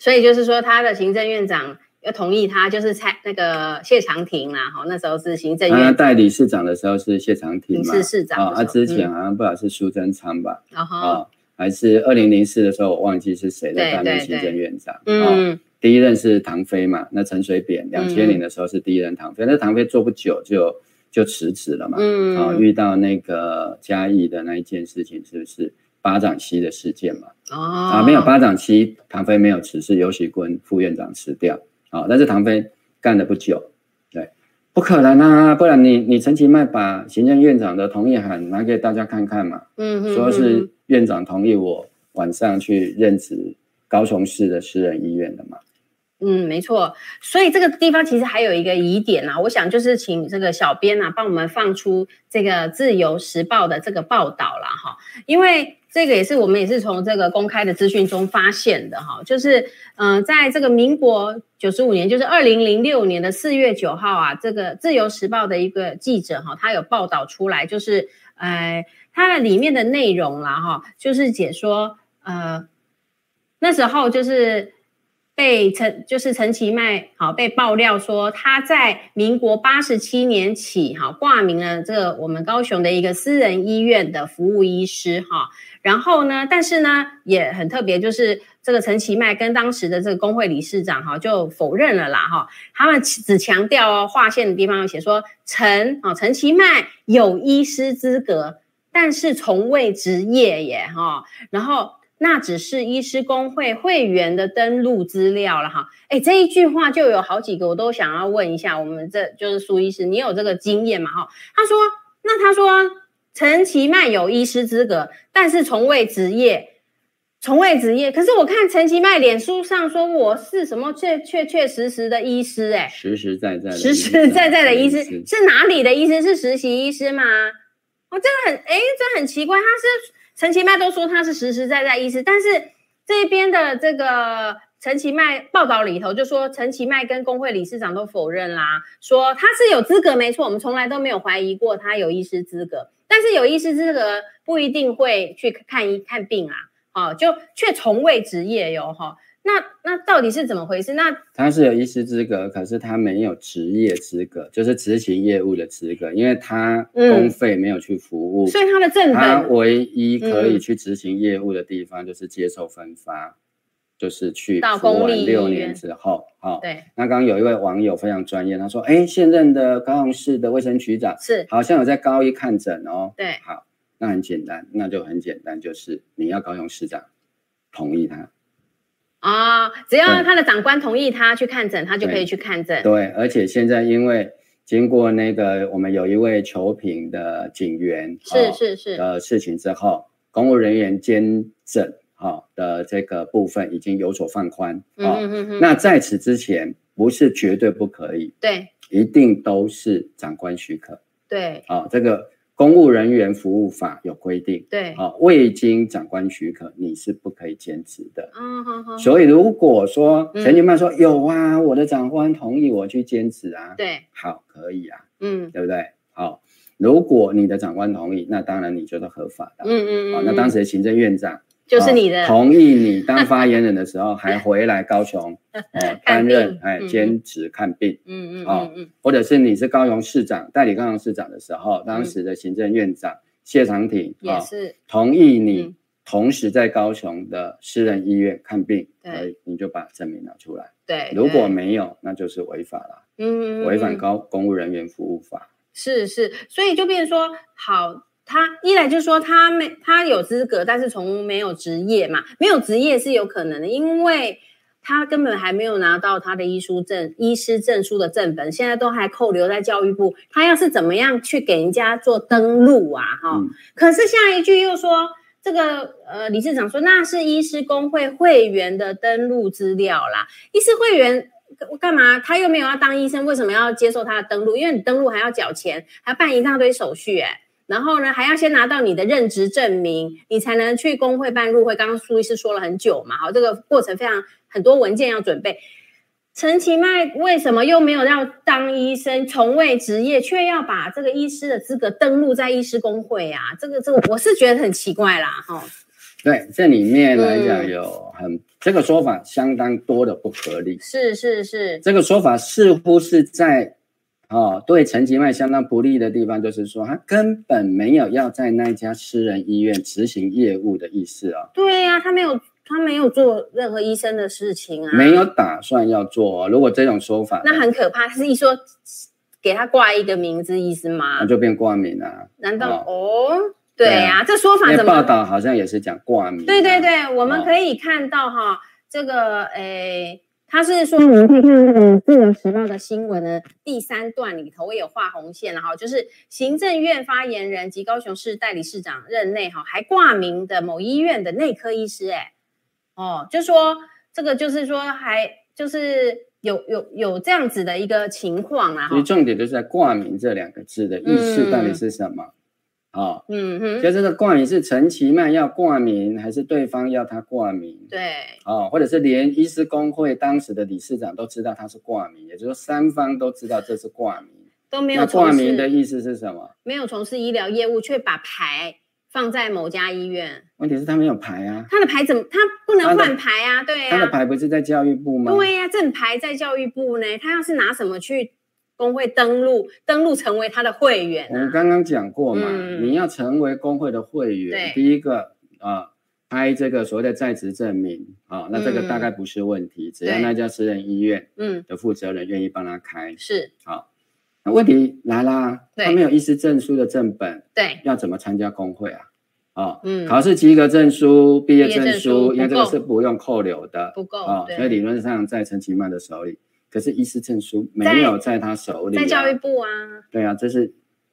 所以就是说，他的行政院长要同意他，就是蔡那个谢长廷啦。哈，那时候是行政院长。他代理市长的时候是谢长廷嘛。是市长。啊，他之前好像不知道是苏贞昌吧。啊哈。还是二零零四的时候，我忘记是谁在担任行政院长。对对对嗯、哦，第一任是唐飞嘛，那陈水扁两千年的时候是第一任唐飞，嗯、那唐飞做不久就就辞职了嘛。嗯，啊、哦，遇到那个嘉义的那一件事情，是不是巴掌溪的事件嘛？哦，啊，没有巴掌溪，唐飞没有辞，是尤喜坤副院长辞掉。啊、哦，但是唐飞干了不久，对，不可能啊，不然你你陈其迈把行政院长的同意函拿给大家看看嘛。嗯哼，说是。院长同意我晚上去任职高雄市的私人医院的嘛？嗯，没错。所以这个地方其实还有一个疑点啊，我想就是请这个小编啊帮我们放出这个《自由时报》的这个报道了哈，因为这个也是我们也是从这个公开的资讯中发现的哈，就是嗯、呃，在这个民国九十五年，就是二零零六年的四月九号啊，这个《自由时报》的一个记者哈，他有报道出来，就是呃。它的里面的内容啦，哈，就是解说，呃，那时候就是被陈，就是陈其迈，好被爆料说他在民国八十七年起，哈挂名了这个我们高雄的一个私人医院的服务医师，哈，然后呢，但是呢也很特别，就是这个陈其迈跟当时的这个工会理事长哈就否认了啦哈，他们只强调哦，划线的地方写说陈啊陈其迈有医师资格，但是从未执业耶哈，然后那只是医师公会会员的登录资料了哈，哎这一句话就有好几个我都想要问一下，我们这就是苏医师，你有这个经验吗哈？他说那他说陈其迈有医师资格，但是从未执业。从未执业，可是我看陈其迈脸书上说我是什么确确确实实的医师，哎，实实在在的实实在在的医师是哪里的医师？是实习医师吗？哦，这个很哎，这很奇怪，他是陈其迈都说他是实实在在医师，但是这边的这个陈其迈报道里头就说陈其迈跟工会理事长都否认啦，说他是有资格，没错，我们从来都没有怀疑过他有医师资格，但是有医师资格不一定会去看医看病啊。哦，就却从未执业哟，哈，那那到底是怎么回事？那他是有医师资格，可是他没有执业资格，就是执行业务的资格，因为他公费没有去服务，嗯、所以他的正本，他唯一可以去执行业务的地方就是接受分发，嗯、就是去服完六年之后，好、哦，对。那刚刚有一位网友非常专业，他说，哎，现任的高雄市的卫生局长是好像有在高一看诊哦，对，好。那很简单，那就很简单，就是你要高雄市长同意他啊、哦，只要他的长官同意他去看诊，他就可以去看诊。对，而且现在因为经过那个我们有一位求评的警员是是是的事情之后，公务人员兼诊哈的这个部分已经有所放宽。嗯嗯嗯。那在此之前，不是绝对不可以，对，一定都是长官许可。对，啊，这个。公务人员服务法有规定，对，啊，未经长官许可，你是不可以兼职的。嗯。所以如果说陈经曼说有啊，我的长官同意我去兼职啊，对，好，可以啊，嗯，对不对？好，如果你的长官同意，那当然你就是合法的。嗯嗯嗯。那当时的行政院长。就是你的。同意你当发言人的时候，还 回来高雄 呃担任哎兼职看病，嗯嗯嗯嗯，或者是你是高雄市长代理高雄市长的时候，当时的行政院长谢长廷也是。同意你同时在高雄的私人医院看病，对，你就把证明拿出来。对，如果没有，那就是违法了，嗯，违反高公务人员服务法。是是，所以就变成说好。他一来就是说他没他有资格，但是从没有执业嘛，没有执业是有可能的，因为他根本还没有拿到他的医书证、医师证书的正本，现在都还扣留在教育部。他要是怎么样去给人家做登录啊？哈、嗯，可是下一句又说这个呃理事长说那是医师工会会员的登录资料啦，医师会员干嘛？他又没有要当医生，为什么要接受他的登录？因为你登录还要缴钱，还要办一大堆手续、欸，哎。然后呢，还要先拿到你的任职证明，你才能去工会办入会。刚刚苏医师说了很久嘛，好，这个过程非常很多文件要准备。陈其迈为什么又没有要当医生，从未执业，却要把这个医师的资格登录在医师工会啊？这个这个我是觉得很奇怪啦，哈。对，这里面来讲有很、嗯、这个说法相当多的不合理。是是是，这个说法似乎是在。哦，对陈吉迈相当不利的地方，就是说他根本没有要在那家私人医院执行业务的意思哦。对呀、啊，他没有，他没有做任何医生的事情啊，没有打算要做、哦。如果这种说法，那很可怕。是一说给他挂一个名字意思吗？那就变挂名了、啊。难道哦，哦？对呀、啊，这说法怎么报道好像也是讲挂名、啊？对对对，我们可以看到哈、哦，这个诶。他是说，你可以看那个《自由时报》的新闻的第三段里头，我有画红线了哈，就是行政院发言人及高雄市代理市长任内哈，还挂名的某医院的内科医师，哎，哦，就说这个就是说还就是有有有这样子的一个情况啊，所以重点就是在挂名这两个字的意思到底是什么？嗯啊、哦，嗯哼，就这个挂名是陈其迈要挂名，还是对方要他挂名？对，哦，或者是连医师工会当时的理事长都知道他是挂名，也就是说三方都知道这是挂名，都没有挂名的意思是什么？没有从事医疗业务，却把牌放在某家医院。问题是他没有牌啊，他的牌怎么他不能换牌啊？对啊，他的牌不是在教育部吗？对呀、啊，正牌在教育部呢，他要是拿什么去？工会登录，登录成为他的会员、啊。我们刚刚讲过嘛、嗯，你要成为工会的会员，第一个啊，开这个所谓的在职证明啊，那这个大概不是问题，嗯、只要那家私人医院嗯的负责人愿意帮他开。是。好。那问题来啦，他没有医师证书的正本，对，要怎么参加工会啊？啊，嗯，考试及格证书、毕业证书，因为这个是不用扣留的，不够啊，所以理论上在陈其曼的手里，可是医师证书没有在他手里，在教育部啊，对啊，这是。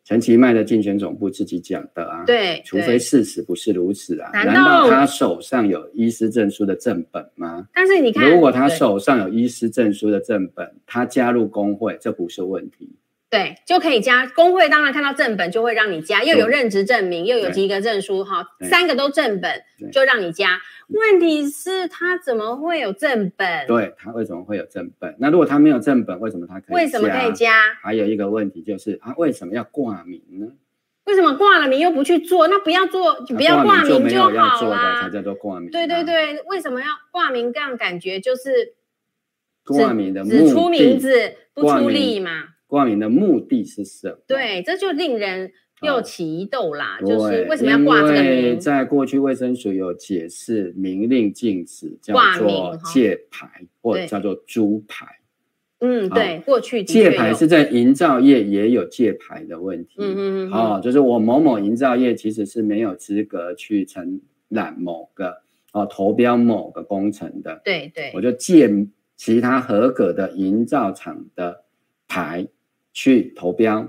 陈其迈的竞选总部自己讲的啊，对，除非事实不是如此啊，难道他手上有医师证书的正本吗？但是你看，如果他手上有医师证书的正本，他加入工会，这不是问题。对，就可以加工会。当然看到正本就会让你加，又有任职证明，又有及格证书，哈，三个都正本就让你加。问题是他怎么会有正本？对，他为什么会有正本？那如果他没有正本，为什么他可以加？为什么可以加？还有一个问题就是他为什么要挂名呢？为什么挂了名又不去做？那不要做，就不要挂名就好了。才叫做挂名。对对对，为什么要挂名？这样感觉就是挂名的只出名字不出力嘛。挂名的目的是什么？对，这就令人又起疑窦啦。就是为什么要挂这个名？因为在过去卫生署有解释，明令禁止叫做借牌或者叫做租牌。嗯，对，过去借牌是在营造业也有借牌的问题。嗯嗯嗯。哦，就是我某某营造业其实是没有资格去承揽某个哦投标某个工程的。对对。我就借其他合格的营造厂的牌。去投标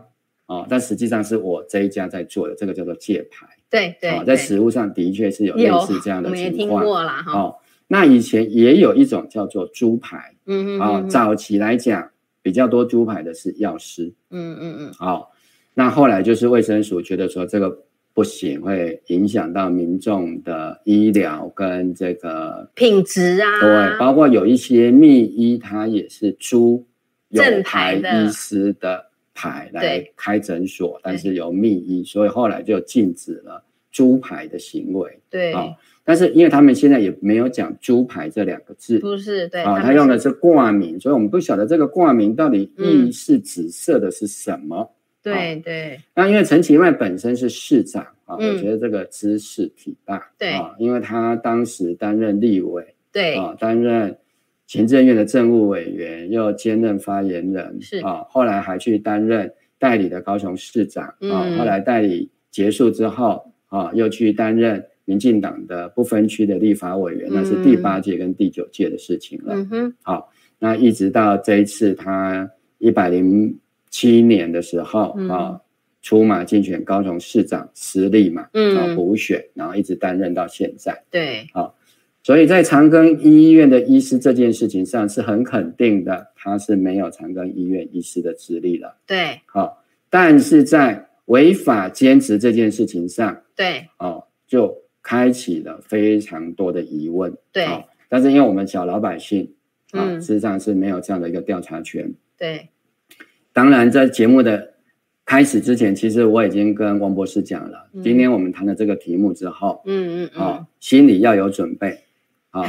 啊、哦，但实际上是我这一家在做的，这个叫做借牌。对对，在实物上的确是有类似这样的情况。我们也听过啦哈。哦，那以前也有一种叫做猪牌。嗯嗯。啊、哦，早期来讲比较多猪牌的是药师。嗯嗯嗯。好、哦，那后来就是卫生署觉得说这个不行，会影响到民众的医疗跟这个品质啊。对，包括有一些秘医，它也是租。有牌医师的牌来开诊所，但是有密医，所以后来就禁止了猪牌的行为。对，啊，但是因为他们现在也没有讲猪牌这两个字，不是对啊，他用的是挂名，所以我们不晓得这个挂名到底意是指涉的是什么。对对。那因为陈其迈本身是市长啊，我觉得这个知识体大。对啊，因为他当时担任立委，对啊，担任。行政院的政务委员，又兼任发言人，是啊，后来还去担任代理的高雄市长啊，嗯、后来代理结束之后啊，又去担任民进党的不分区的立法委员，嗯、那是第八届跟第九届的事情了。嗯哼，好，那一直到这一次他一百零七年的时候、嗯、啊，出马竞选高雄市长失利嘛，嗯，啊补选，然后一直担任到现在。对，好。所以在长庚医院的医师这件事情上是很肯定的，他是没有长庚医院医师的资历的。对，好，但是在违法兼职这件事情上，对，哦，就开启了非常多的疑问。对，但是因为我们小老百姓啊，嗯、事实上是没有这样的一个调查权。对，当然在节目的开始之前，其实我已经跟王博士讲了，嗯、今天我们谈了这个题目之后，嗯嗯嗯，哦，心里要有准备。好，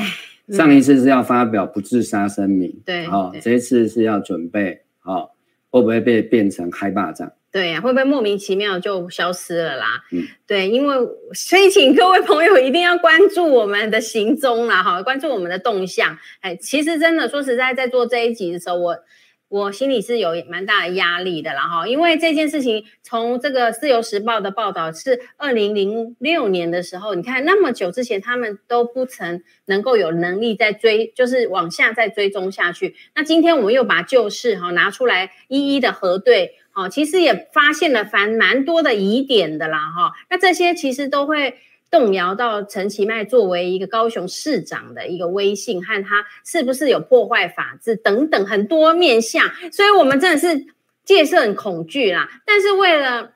上一次是要发表不自杀声明，对，好，这一次是要准备，好，会不会被变成开霸掌？对呀，会不会莫名其妙就消失了啦？嗯，对，因为所以请各位朋友一定要关注我们的行踪啦，哈，关注我们的动向。哎，其实真的说实在，在做这一集的时候，我。我心里是有蛮大的压力的啦哈，因为这件事情从这个自由时报的报道是二零零六年的时候，你看那么久之前，他们都不曾能够有能力再追，就是往下再追踪下去。那今天我们又把旧事哈拿出来一一的核对，哈，其实也发现了蛮蛮多的疑点的啦哈。那这些其实都会。动摇到陈其迈作为一个高雄市长的一个威信，和他是不是有破坏法治等等很多面向，所以我们真的是戒慎很恐惧啦。但是为了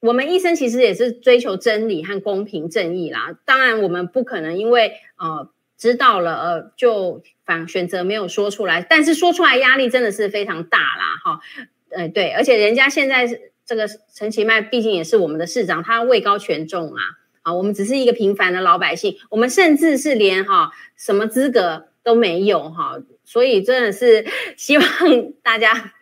我们医生，其实也是追求真理和公平正义啦。当然，我们不可能因为呃知道了呃就反选择没有说出来，但是说出来压力真的是非常大啦。哈，呃对，而且人家现在这个陈其迈毕竟也是我们的市长，他位高权重啊。啊，我们只是一个平凡的老百姓，我们甚至是连哈什么资格都没有哈，所以真的是 希望大家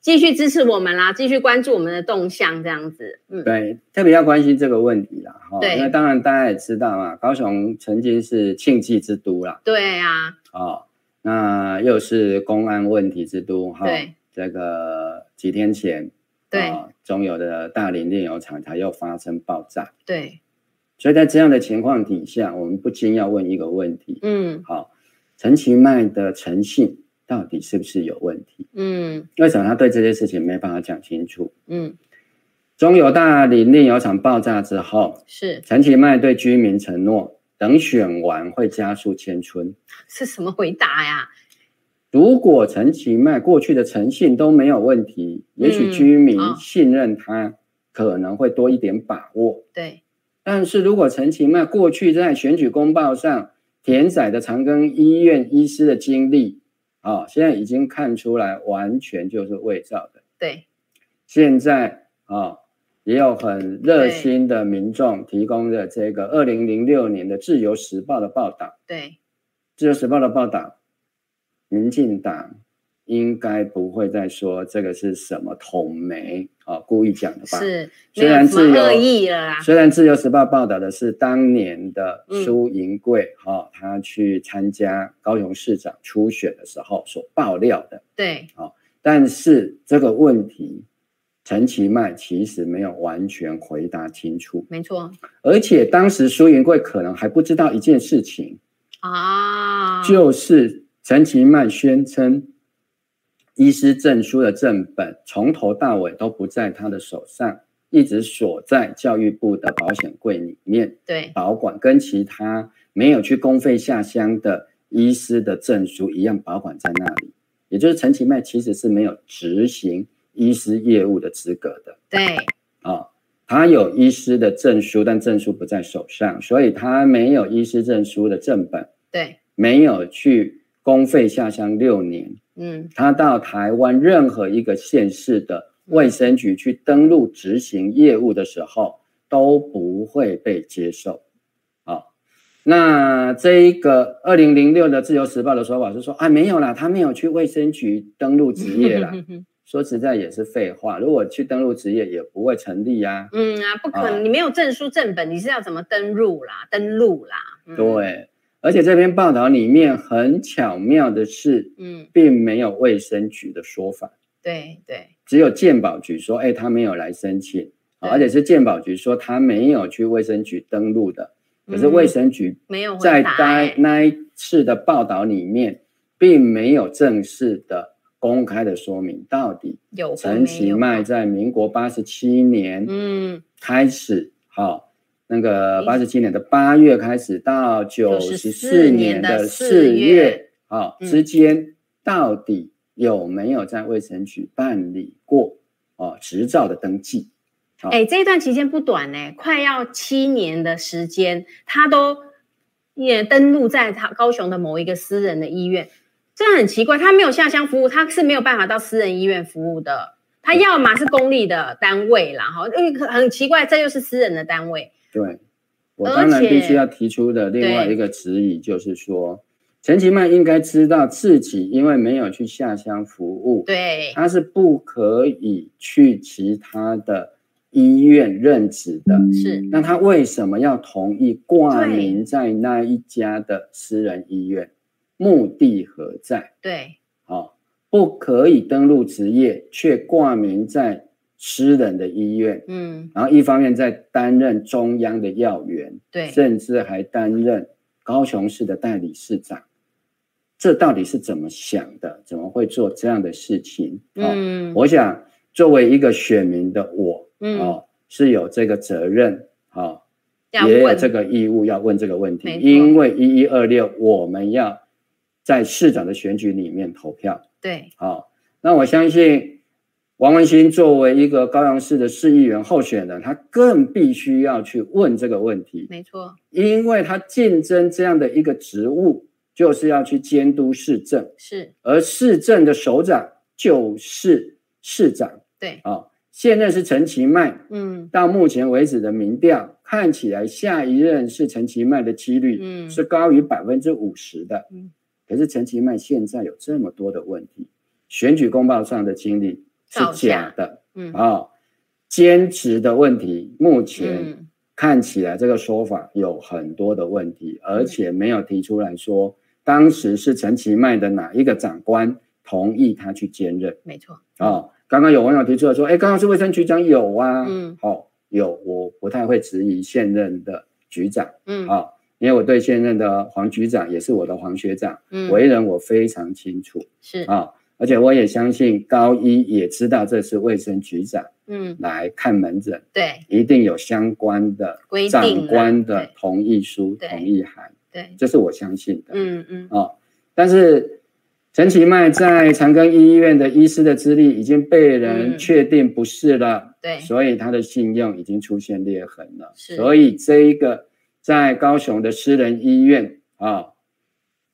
继续支持我们啦，继续关注我们的动向，这样子。嗯，对，特别要关心这个问题啦。哈，对，那当然大家也知道嘛，高雄曾经是庆记之都啦。对啊。哦，那又是公安问题之都哈。对。这个几天前，对，中油的大林炼油厂它又发生爆炸。对。所以在这样的情况底下，我们不禁要问一个问题。嗯。好，陈其迈的诚信。到底是不是有问题？嗯，为什么他对这些事情没办法讲清楚？嗯，中油大林炼油厂爆炸之后，是陈其迈对居民承诺，等选完会加速迁村。是什么回答呀？如果陈其迈过去的诚信都没有问题，嗯、也许居民信任他，哦、可能会多一点把握。对，但是如果陈其迈过去在选举公报上填载的长庚医院医师的经历，哦，现在已经看出来，完全就是伪造的。对，现在啊、哦，也有很热心的民众提供的这个二零零六年的《自由时报》的报道。对，《自由时报》的报道，民进党应该不会再说这个是什么统媒。哦，故意讲的吧？是，虽然自由恶意了啦。虽然自由时报报道的是当年的苏银贵哈，他去参加高雄市长初选的时候所爆料的。对，哦，但是这个问题，陈其迈其实没有完全回答清楚。没错，而且当时苏银贵可能还不知道一件事情啊，就是陈其迈宣称。医师证书的正本从头到尾都不在他的手上，一直锁在教育部的保险柜里面，对，保管跟其他没有去公费下乡的医师的证书一样保管在那里。也就是陈其迈其实是没有执行医师业务的资格的。对，啊、哦，他有医师的证书，但证书不在手上，所以他没有医师证书的正本。对，没有去公费下乡六年。嗯，他到台湾任何一个县市的卫生局去登录执行业务的时候，都不会被接受。好，那这一个二零零六的自由时报的说法是说啊，没有啦，他没有去卫生局登录执业啦。说实在也是废话，如果去登录执业也不会成立呀。嗯啊，不可能，啊、你没有证书正本，你是要怎么登录啦？登录啦？嗯、对。而且这篇报道里面很巧妙的是，嗯，并没有卫生局的说法，对对，只有健保局说，哎，他没有来申请，而且是健保局说他没有去卫生局登录的，可是卫生局没有在该那一次的报道里面，并没有正式的公开的说明到底有陈其迈在民国八十七年，嗯，开始好。那个八十七年的八月开始到九十四年的四月，啊之间到底有没有在卫生局办理过哦执照的登记？哎，这一段期间不短呢，快要七年的时间，他都也登录在他高雄的某一个私人的医院，这很奇怪，他没有下乡服务，他是没有办法到私人医院服务的，他要么是公立的单位啦，哈，因为很奇怪，这又是私人的单位。对，我当然必须要提出的另外一个质疑就是说，陈其迈应该知道自己因为没有去下乡服务，对，他是不可以去其他的医院任职的。是，那他为什么要同意挂名在那一家的私人医院？目的何在？对，好、哦，不可以登录职业，却挂名在。私人的医院，嗯，然后一方面在担任中央的要员，对，甚至还担任高雄市的代理市长，这到底是怎么想的？怎么会做这样的事情？嗯，我想作为一个选民的我，嗯，哦，是有这个责任，哦，也有这个义务要问这个问题，因为一一二六我们要在市长的选举里面投票，对，好，那我相信。王文兴作为一个高雄市的市议员候选人，他更必须要去问这个问题。没错，因为他竞争这样的一个职务，就是要去监督市政。是，而市政的首长就是市长。对，啊、哦，现任是陈其迈。嗯，到目前为止的民调看起来，下一任是陈其迈的几率，嗯，是高于百分之五十的。嗯，可是陈其迈现在有这么多的问题，选举公报上的经历。是假的，嗯，啊，兼职的问题，目前看起来这个说法有很多的问题，嗯、而且没有提出来说当时是陈其迈的哪一个长官同意他去兼任，没错，啊，刚刚有网友提出来说，哎，刚刚是卫生局长有啊，嗯，好，有，我不太会质疑现任的局长，嗯，啊，因为我对现任的黄局长也是我的黄学长，嗯，为人我非常清楚，是。啊。而且我也相信高一也知道这是卫生局长，嗯，来看门诊，对，一定有相关的长官的同意书、同意函，对，这是我相信的，嗯嗯，哦，但是陈其迈在长庚医院的医师的资历已经被人确定不是了，对，所以他的信用已经出现裂痕了，是，所以这一个在高雄的私人医院啊。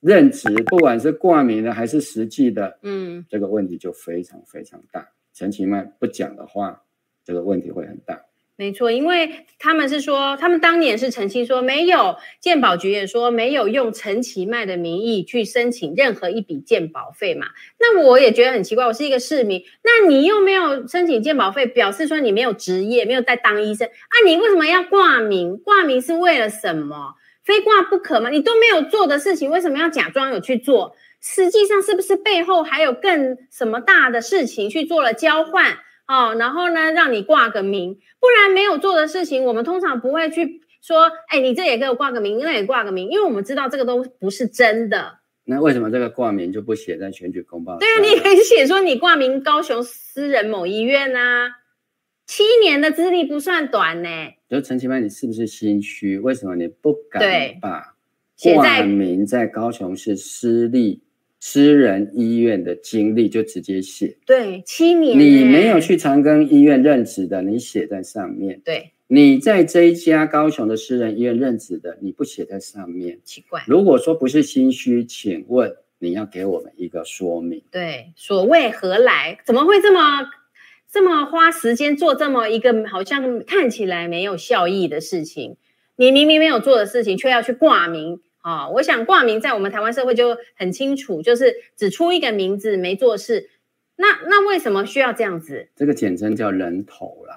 任职不管是挂名的还是实际的，嗯，这个问题就非常非常大。陈其迈不讲的话，这个问题会很大。没错，因为他们是说，他们当年是澄清说没有，鉴保局也说没有用陈其迈的名义去申请任何一笔鉴保费嘛。那我也觉得很奇怪，我是一个市民，那你又没有申请鉴保费，表示说你没有职业，没有在当医生啊？你为什么要挂名？挂名是为了什么？非挂不可吗？你都没有做的事情，为什么要假装有去做？实际上是不是背后还有更什么大的事情去做了交换？哦，然后呢，让你挂个名，不然没有做的事情，我们通常不会去说，哎，你这也给我挂个名，那也挂个名，因为我们知道这个都不是真的。那为什么这个挂名就不写在选举公报？对啊，你可以写说你挂名高雄私人某医院啊。七年的资历不算短呢。就陈其迈，你是不是心虚？为什么你不敢把挂名在高雄市私立私人医院的经历就直接写？对，七年。你没有去长庚医院任职的，你写在上面。对，你在这一家高雄的私人医院任职的，你不写在上面，奇怪。如果说不是心虚，请问你要给我们一个说明。对，所谓何来？怎么会这么？这么花时间做这么一个好像看起来没有效益的事情，你明明没有做的事情，却要去挂名啊！我想挂名在我们台湾社会就很清楚，就是只出一个名字没做事。那那为什么需要这样子？这个简称叫人头啦。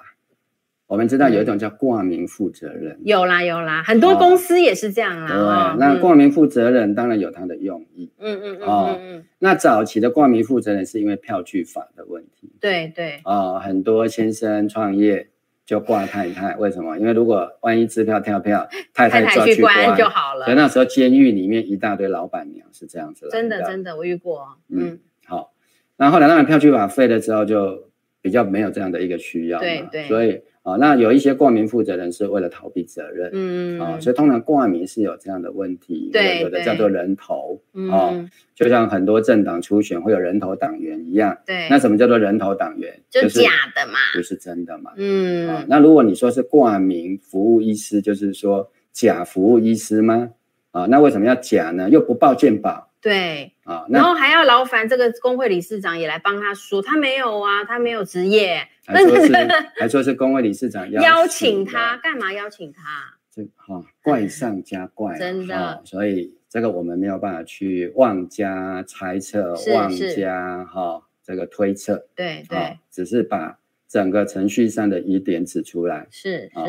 我们知道有一种叫挂名负责人，嗯、有啦有啦，很多公司也是这样啦。对，哦、那挂名负责人当然有他的用意。嗯嗯嗯嗯嗯。那早期的挂名负责人是因为票据法的问题。对对。啊、哦，很多先生创业就挂太太，为什么？因为如果万一支票跳票，太太去关就好了。所以那时候监狱里面一大堆老板娘是这样子的。真的真的，我遇过。嗯，嗯好。那后来当然票据法废了之后，就比较没有这样的一个需要。对对。所以。啊、哦，那有一些挂名负责人是为了逃避责任，嗯，啊、哦，所以通常挂名是有这样的问题，对，有的叫做人头，啊、哦，就像很多政党初选会有人头党员一样，对，那什么叫做人头党员？就假的嘛，不是真的嘛，嗯，啊、哦，那如果你说是挂名服务医师，就是说假服务医师吗？啊、哦，那为什么要假呢？又不报健保？对啊，然后还要劳烦这个工会理事长也来帮他说，他没有啊，他没有职业，还说是 还说是工会理事长邀请，他干嘛？邀请他？这哈、哦、怪上加怪，真的、哦，所以这个我们没有办法去妄加猜测，妄加哈、哦、这个推测，对对、哦，只是把整个程序上的疑点指出来，是是、哦。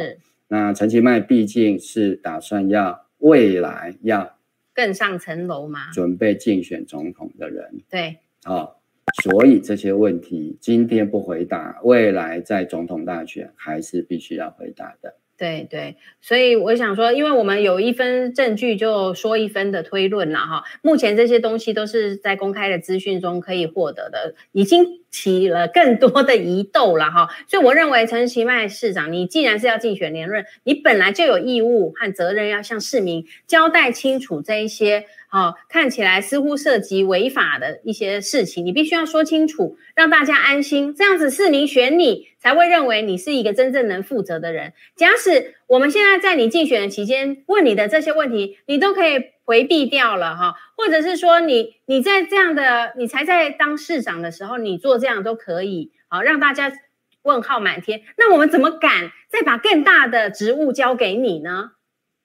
那陈其迈毕竟是打算要未来要。更上层楼嘛？准备竞选总统的人，对，哦，所以这些问题今天不回答，未来在总统大选还是必须要回答的。对对，所以我想说，因为我们有一分证据就说一分的推论了哈。目前这些东西都是在公开的资讯中可以获得的，已经起了更多的疑窦了哈。所以我认为陈其迈市长，你既然是要竞选连任，你本来就有义务和责任要向市民交代清楚这一些。哦，看起来似乎涉及违法的一些事情，你必须要说清楚，让大家安心，这样子市民选你才会认为你是一个真正能负责的人。假使我们现在在你竞选的期间问你的这些问题，你都可以回避掉了哈，或者是说你你在这样的你才在当市长的时候，你做这样都可以，好让大家问号满天。那我们怎么敢再把更大的职务交给你呢？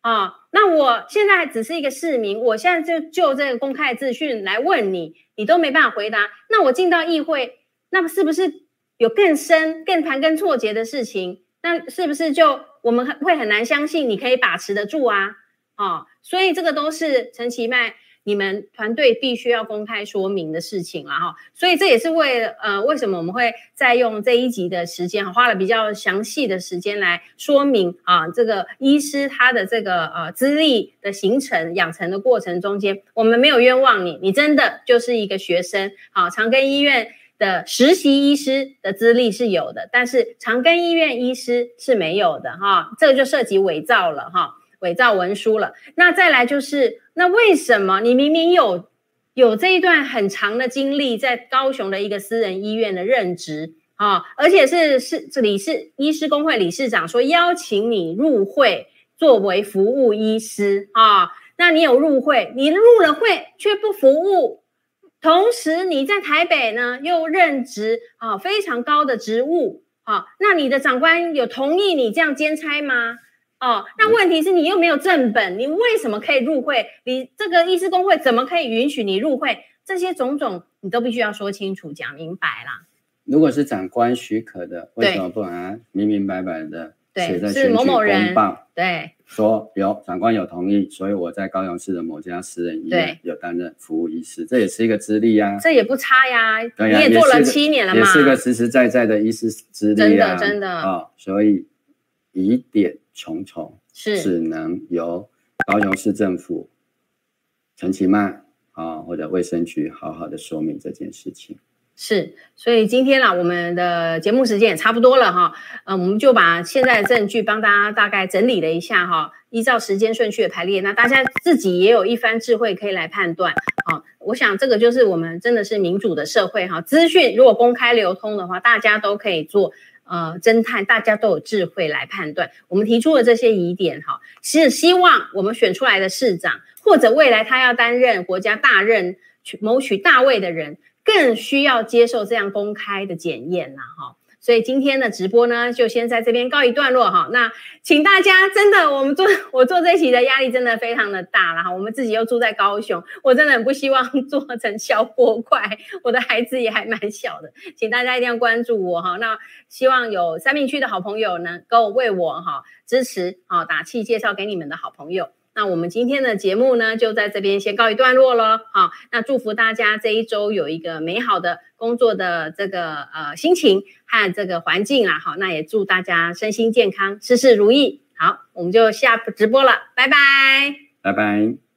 啊、那我现在只是一个市民，我现在就就这个公开资讯来问你，你都没办法回答。那我进到议会，那是不是有更深、更盘根错节的事情，那是不是就我们会很难相信你可以把持得住啊？哦，所以这个都是陈其迈。你们团队必须要公开说明的事情了哈，所以这也是为呃，为什么我们会再用这一集的时间，花了比较详细的时间来说明啊，这个医师他的这个呃资历的形成养成的过程中间，我们没有冤枉你，你真的就是一个学生，好，长庚医院的实习医师的资历是有的，但是长庚医院医师是没有的哈，这个就涉及伪造了哈。伪造文书了，那再来就是，那为什么你明明有有这一段很长的经历，在高雄的一个私人医院的任职啊，而且是是这里是医师公会理事长说邀请你入会作为服务医师啊，那你有入会，你入了会却不服务，同时你在台北呢又任职啊非常高的职务啊，那你的长官有同意你这样兼差吗？哦，那问题是你又没有正本，你为什么可以入会？你这个医师工会怎么可以允许你入会？这些种种你都必须要说清楚、讲明白啦。如果是长官许可的，为什么不把它明明白白的写在选举公报？对，说有长官有同意，所以我在高雄市的某家私人医院有担任服务医师，这也是一个资历呀，这也不差呀。对呀，你也做了七年了嘛，也是个实实在在的医师资历啊，真的真的啊，所以疑点重重，是只能由高雄市政府陈其迈啊，或者卫生局好好的说明这件事情。是，所以今天啦，我们的节目时间也差不多了哈，嗯，我们就把现在的证据帮大家大概整理了一下哈，依照时间顺序的排列，那大家自己也有一番智慧可以来判断。啊，我想这个就是我们真的是民主的社会哈，资讯如果公开流通的话，大家都可以做。呃，侦探，大家都有智慧来判断。我们提出的这些疑点，哈，是希望我们选出来的市长，或者未来他要担任国家大任去、谋取大位的人，更需要接受这样公开的检验呐，哈。所以今天的直播呢，就先在这边告一段落哈。那请大家真的，我们做我做这期的压力真的非常的大了哈。我们自己又住在高雄，我真的很不希望 做成小波块。我的孩子也还蛮小的，请大家一定要关注我哈。那希望有三民区的好朋友能够为我哈支持啊打气，介绍给你们的好朋友。那我们今天的节目呢，就在这边先告一段落了。好，那祝福大家这一周有一个美好的工作的这个呃心情和这个环境啦。好，那也祝大家身心健康，事事如意。好，我们就下直播了，拜拜，拜拜。